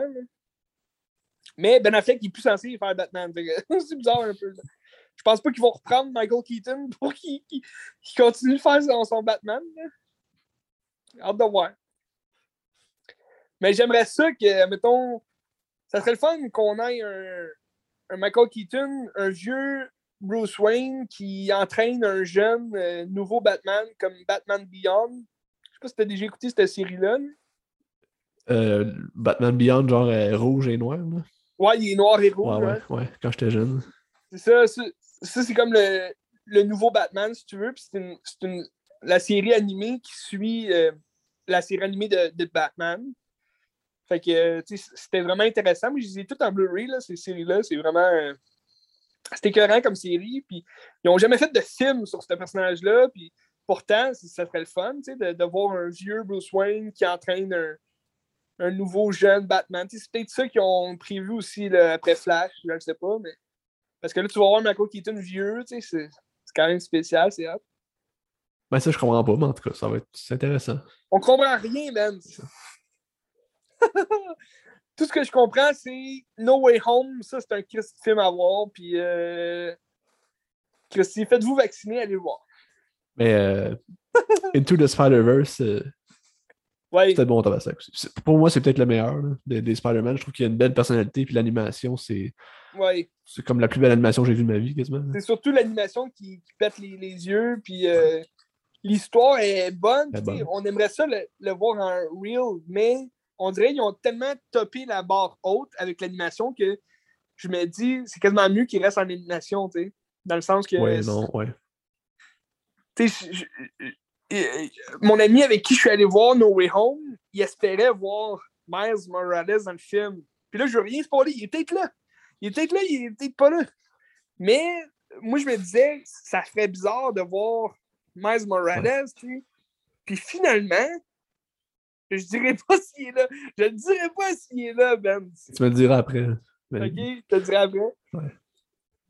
Mais Ben Affleck, il est plus censé faire Batman. C'est bizarre un peu. là. Je pense pas qu'ils vont reprendre Michael Keaton pour qu'il continue de faire son, son Batman. là. Hâte de voir. Mais j'aimerais ça que, mettons, ça serait le fun qu'on ait un, un Michael Keaton, un vieux Bruce Wayne qui entraîne un jeune euh, nouveau Batman comme Batman Beyond. Je sais pas si t'as déjà écouté cette série-là. là. Euh, Batman Beyond, genre euh, rouge et noir. Là. Ouais, il est noir et rouge. Ouais, hein. ouais, ouais, quand j'étais jeune. C'est ça, ça, c'est comme le, le nouveau Batman, si tu veux. Puis c'est une, c'est une- la série animée qui suit euh, la série animée de, Batman. Fait que, euh, c'était vraiment intéressant. Moi, je les ai toutes en Blu-ray, ces séries-là. C'est vraiment. euh, c'était écœurant comme série. Puis, ils n'ont jamais fait de film sur ce personnage-là. Puis, pourtant, ça serait le fun, de, de voir un vieux Bruce Wayne qui entraîne un, nouveau jeune Batman. C'est peut-être ça qu'ils ont prévu aussi après Flash, je ne sais pas. Mais... Parce que là, tu vas voir Michael Keaton vieux, c'est quand même spécial, c'est hot. Ben, ça, je comprends pas, mais en tout cas, ça va être c'est intéressant. On comprend rien, man. Tout ce que je comprends, c'est No Way Home. Ça, c'est un Christy film à voir. Puis, euh... Christy, faites-vous vacciner, allez le voir. Mais euh, Into the Spider-Verse, euh, Ouais, c'était bon aussi. C'est- Pour moi, c'est peut-être le meilleur là, des, des Spider-Man. Je trouve qu'il y a une belle personnalité, puis l'animation, c'est ouais. c'est comme la plus belle animation que j'ai vue de ma vie, quasiment. C'est surtout l'animation qui, qui pète les, les yeux. Puis, euh, l'histoire est bonne. Est. On aimerait ça le, le voir en real, mais on dirait qu'ils ont tellement topé la barre haute avec l'animation que je me dis, c'est quasiment mieux qu'il reste en animation, tu sais. Dans le sens que. Ouais, non, ouais. tu sais, je- je- je- mon ami avec qui je suis allé voir No Way Home, il espérait voir Miles Morales dans le film. Puis là, je veux rien spoiler. Il est peut-être là. Il est peut-être là, il est peut-être pas là. Mais moi, je me disais, ça ferait bizarre de voir Miles Morales, tu sais. Puis finalement, je dirais pas s'il est là. Je ne dirais pas s'il est là, Ben. Tu me le diras après. Mais- OK, je te le dirai après. Ouais.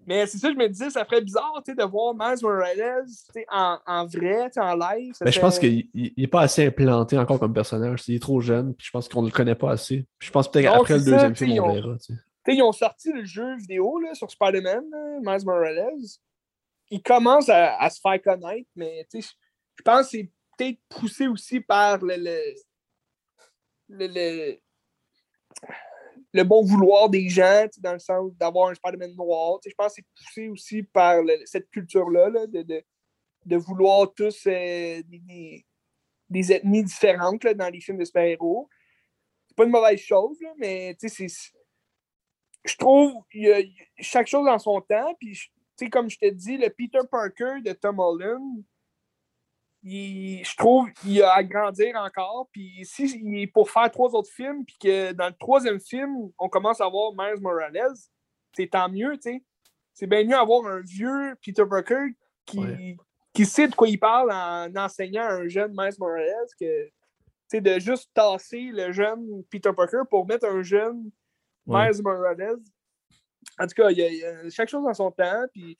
Mais c'est ça, je me disais, ça ferait bizarre de voir Miles Morales en, en vrai, en live. Mais je pense qu'il il- il est pas assez implanté encore comme personnage. Il est trop jeune, puis je pense qu'on ne le connaît pas assez. Puis je pense peut-être qu'après le ça, deuxième film, on verra. ils ont sorti le jeu vidéo là, sur Spider-Man, Miles Morales. Il commence à, se faire connaître, mais je- pense que c'est peut-être poussé aussi par le, le, le, le- bon vouloir des gens, dans le sens d'avoir un Spider-Man noir. Je pense que c'est poussé aussi par cette culture-là, là, de, de, de vouloir tous euh, des, des- ethnies différentes là, dans les films de super-héros. C'est pas une mauvaise chose, là, mais c'est je trouve il y a- chaque chose en son temps. Puis, sais, comme je te dis, le Peter Parker de Tom Holland, il- je trouve qu'il a à grandir encore. Puis, si il est pour faire trois autres films, puis que dans le troisième film, on commence à voir Miles Morales, c'est tant mieux, tu sais. C'est bien mieux avoir un vieux Peter Parker qui, Ouais. qui sait de quoi il parle en enseignant à un jeune Miles Morales que. sais, de juste tasser le jeune Peter Parker pour mettre un jeune Ouais. Miles Morales. En tout cas, il y, a, il y a chaque chose en son temps, puis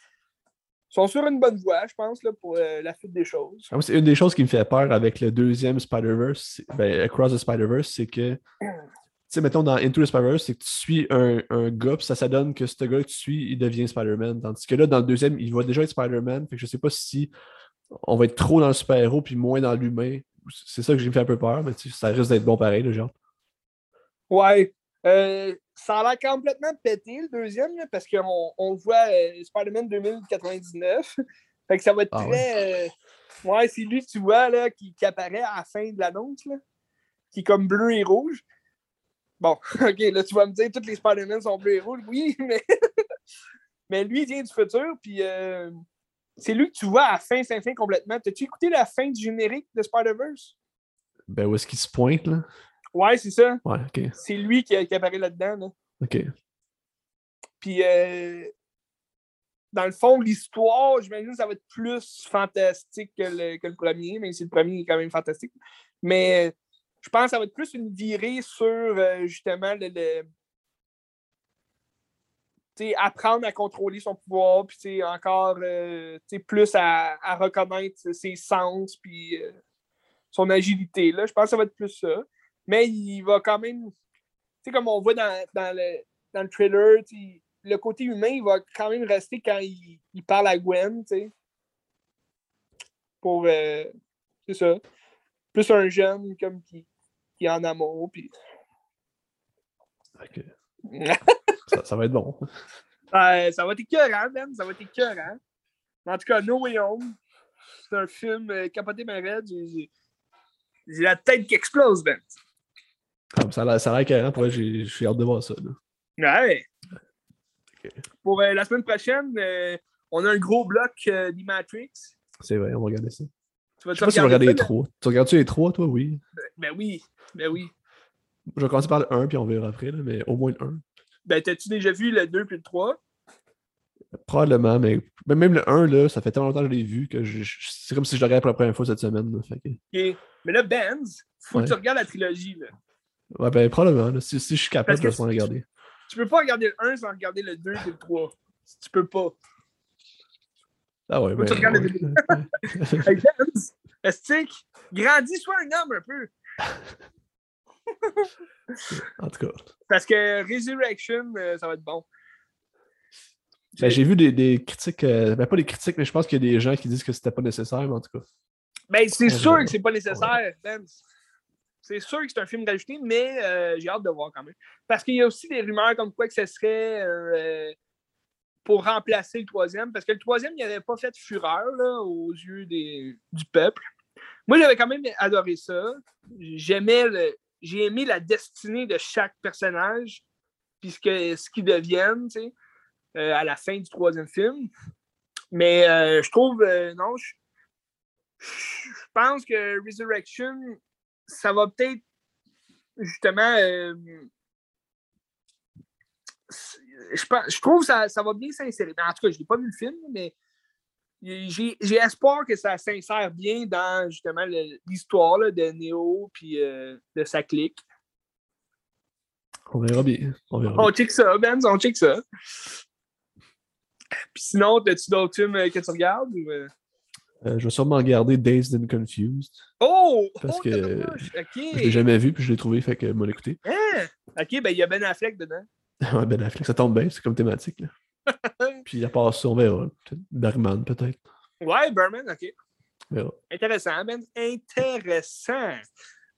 ils sont sur une bonne voie, je pense, là, pour euh, la suite des choses. Ah, C'est une des choses qui me fait peur avec le deuxième Spider-Verse, ben, Across the Spider-Verse, c'est que, tu sais, mettons dans Into the Spider-Verse, c'est que tu suis un, un gars, puis ça, ça donne que ce gars que tu suis, il devient Spider-Man. Tandis que là, dans le deuxième, il va déjà être Spider-Man. Fait que je sais pas si on va être trop dans le super-héros, puis moins dans l'humain. C'est ça que j'ai me fait un peu peur, mais ça risque d'être bon pareil, le genre. Ouais. Euh, ça a l'air complètement pété, le deuxième, là, parce qu'on on voit euh, Spider-Man 2099. fait que ça va être Ah très. euh, ouais, c'est lui que tu vois là, qui, qui apparaît à la fin de l'annonce, là, qui est comme bleu et rouge. Bon, ok, là, tu vas me dire tous les Spider-Man sont bleus et rouges. Oui, mais. mais lui, il vient du futur, puis euh, c'est lui que tu vois à la fin, fin, fin complètement. T'as-tu écouté la fin du générique de Spider-Verse? Ben, où est-ce qu'il se pointe, là? Ouais, c'est ça. Ouais. C'est lui qui, qui apparaît là-dedans. Là. Ok. Puis, euh, dans le fond, l'histoire, j'imagine que ça va être plus fantastique que le, que le premier, même si le premier est quand même fantastique. Mais je pense que ça va être plus une virée sur euh, justement le, apprendre à contrôler son pouvoir, puis encore euh, plus à, à reconnaître ses sens, puis son agilité. Là. Je pense que ça va être plus ça. Mais il va quand même, tu sais, comme on voit dans, dans le, dans le trailer, le côté humain, il va quand même rester quand il, il parle à Gwen, tu sais. Pour, euh, c'est ça, plus un jeune comme qui, qui est en amour, puis... Ça, ça va être bon. Ça va être écœurant, Ben. Ça va être écœurant. En tout cas, No Way Home, c'est un film euh, capoté ma J'ai j'ai la tête qui explose, Ben. Comme ça a l'air ça a l'air carré, pour j'ai j'ai hâte de voir ça. là. Ouais. Ok. Pour euh, la semaine prochaine, euh, on a un gros bloc euh, d'E-Matrix. C'est vrai, on va regarder ça. Tu vas Je sais pas si on va regarder ça, les trois. Tu regardes-tu les trois, toi? Oui. Ben, ben oui, ben oui. Je vais commencer par le 1, puis on verra après, là, mais au moins le 1. Ben, t'as-tu déjà vu le 2 puis le 3? Probablement, mais même le 1, là, ça fait tellement longtemps que je l'ai vu que je- je- c'est comme si je le regardais pour la première fois cette semaine. là, fait que- Ok. Mais là, Benz, faut Ouais. que tu regardes la trilogie. Là. Ouais, ben probablement. Si, si je suis capable, sûrement le regarder. Tu peux pas regarder le 1 sans regarder le 2 et le 3. Tu peux pas. Ah ouais, ben. tu regardes ouais. Estique, grandis, sois un homme un peu? en tout cas. Parce que Resurrection, euh, ça va être bon. Ben, j'ai vu des, des critiques, euh, ben pas des critiques, mais je pense qu'il y a des gens qui disent que c'était pas nécessaire, mais en tout cas. Ben, c'est sûr que c'est pas nécessaire, Benz. C'est sûr que c'est un film rajouté, mais euh, j'ai hâte de voir quand même. Parce qu'il y a aussi des rumeurs comme quoi que ce serait euh, pour remplacer le troisième. Parce que le troisième, il n'avait pas fait fureur là, aux yeux des, du peuple. Moi, j'avais quand même adoré ça. J'aimais le- J'ai aimé la destinée de chaque personnage, puisque ce qu'ils deviennent, tu sais, euh, à la fin du troisième film. Mais euh, je trouve, euh, non, je pense que Resurrection, ça va peut-être justement. euh, je, pense- je trouve que ça, ça va bien s'insérer. En tout cas, je n'ai pas vu le film, mais j'ai espoir que ça s'insère bien dans justement l'histoire de Neo puis euh, de sa clique. On verra bien. On verra On bien. check ça, Ben, on check ça. Puis sinon, as-tu d'autres films euh, que tu regardes? ou, euh? Euh, je vais sûrement regarder Dazed and Confused. Oh! Parce oh, que. Je l'ai jamais vu, puis je l'ai trouvé, fait que moi l'écouter. Hein? OK, ben il y a Ben Affleck dedans. ouais, Ben Affleck, ça tombe bien, c'est comme thématique. Là. puis à part ça, on verra. Peut-être Bergman, peut-être. Ouais, Berman, OK. Verra. Intéressant, Ben? Intéressant.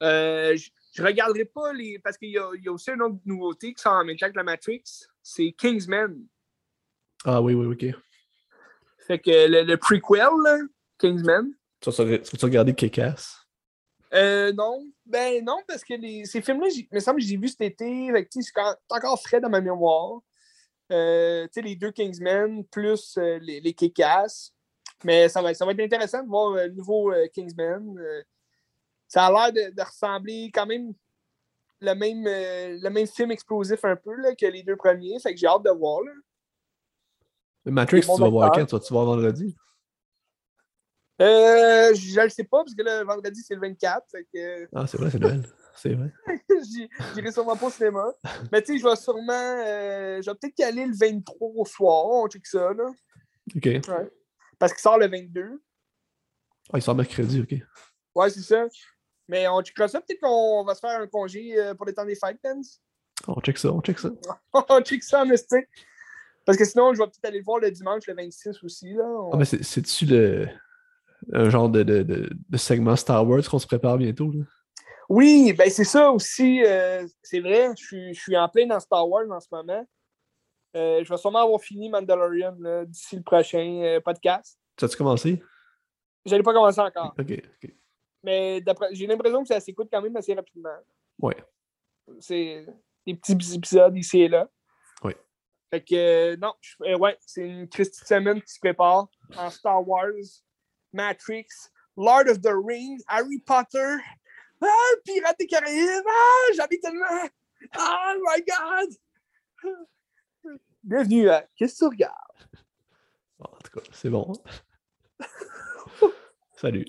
Euh, je je regarderai pas les. Parce qu'il y, y a aussi une autre nouveauté qui sort en même temps que la Matrix. C'est Kingsman. Ah oui, oui, ok. Fait que le, le prequel, là, Kingsman. Tu vas, tu vas regarder Kick-Ass? Euh, non. Ben non, parce que les, ces films-là, il me semble que j'ai vu cet été. C'est encore frais dans ma mémoire. Euh, tu sais, les deux Kingsmen plus euh, les, les Kick-Ass. Mais ça va, ça va être intéressant de voir euh, le nouveau Kingsman. Ça a l'air de, de ressembler quand même le même, le même film explosif un peu là, que les deux premiers. Fait que j'ai hâte de voir. Là. Matrix, tu vas voir quand? Tu vas-tu voir vendredi? Euh, je ne le sais pas, parce que le vendredi, c'est le 24. Fait que Ah, c'est vrai, c'est Noël. C'est vrai. j'irai sûrement pas au cinéma. Mais tu sais, je vais sûrement. euh, je vais peut-être y aller le 23 au soir. On check ça, là. Ok. Parce qu'il sort le 22. Ah, il sort mercredi, ok. Ouais, c'est ça. Mais on checkera ça. Peut-être qu'on va se faire un congé euh, pour les temps des fêtes, Benz. On check ça, on check ça. on check ça en esti. Parce que sinon, je vais peut-être aller le voir le dimanche, le 26 aussi. Là. On- Ah, mais c'est- c'est-tu le. Un genre de, de, de, de segment Star Wars qu'on se prépare bientôt, là? Oui, ben c'est ça aussi. euh, c'est vrai, je suis, en plein dans Star Wars en ce moment. Euh, je vais sûrement avoir fini Mandalorian d'ici le prochain euh, podcast. Tu as-tu commencé? Je n'allais pas commencer encore. Ok, ok. Mais j'ai l'impression que ça s'écoute quand même assez rapidement. Ouais. C'est des petits épisodes ici et là. Oui. Fait que euh, non, ouais, c'est une Christie semaine qui se prépare en Star Wars, Matrix, Lord of the Rings, Harry Potter, ah, Pirates des Caraïbes, ah, j'en ai tellement! Oh my god! Bienvenue à Qu'est-ce que tu regardes? tout cas, c'est bon. Salut.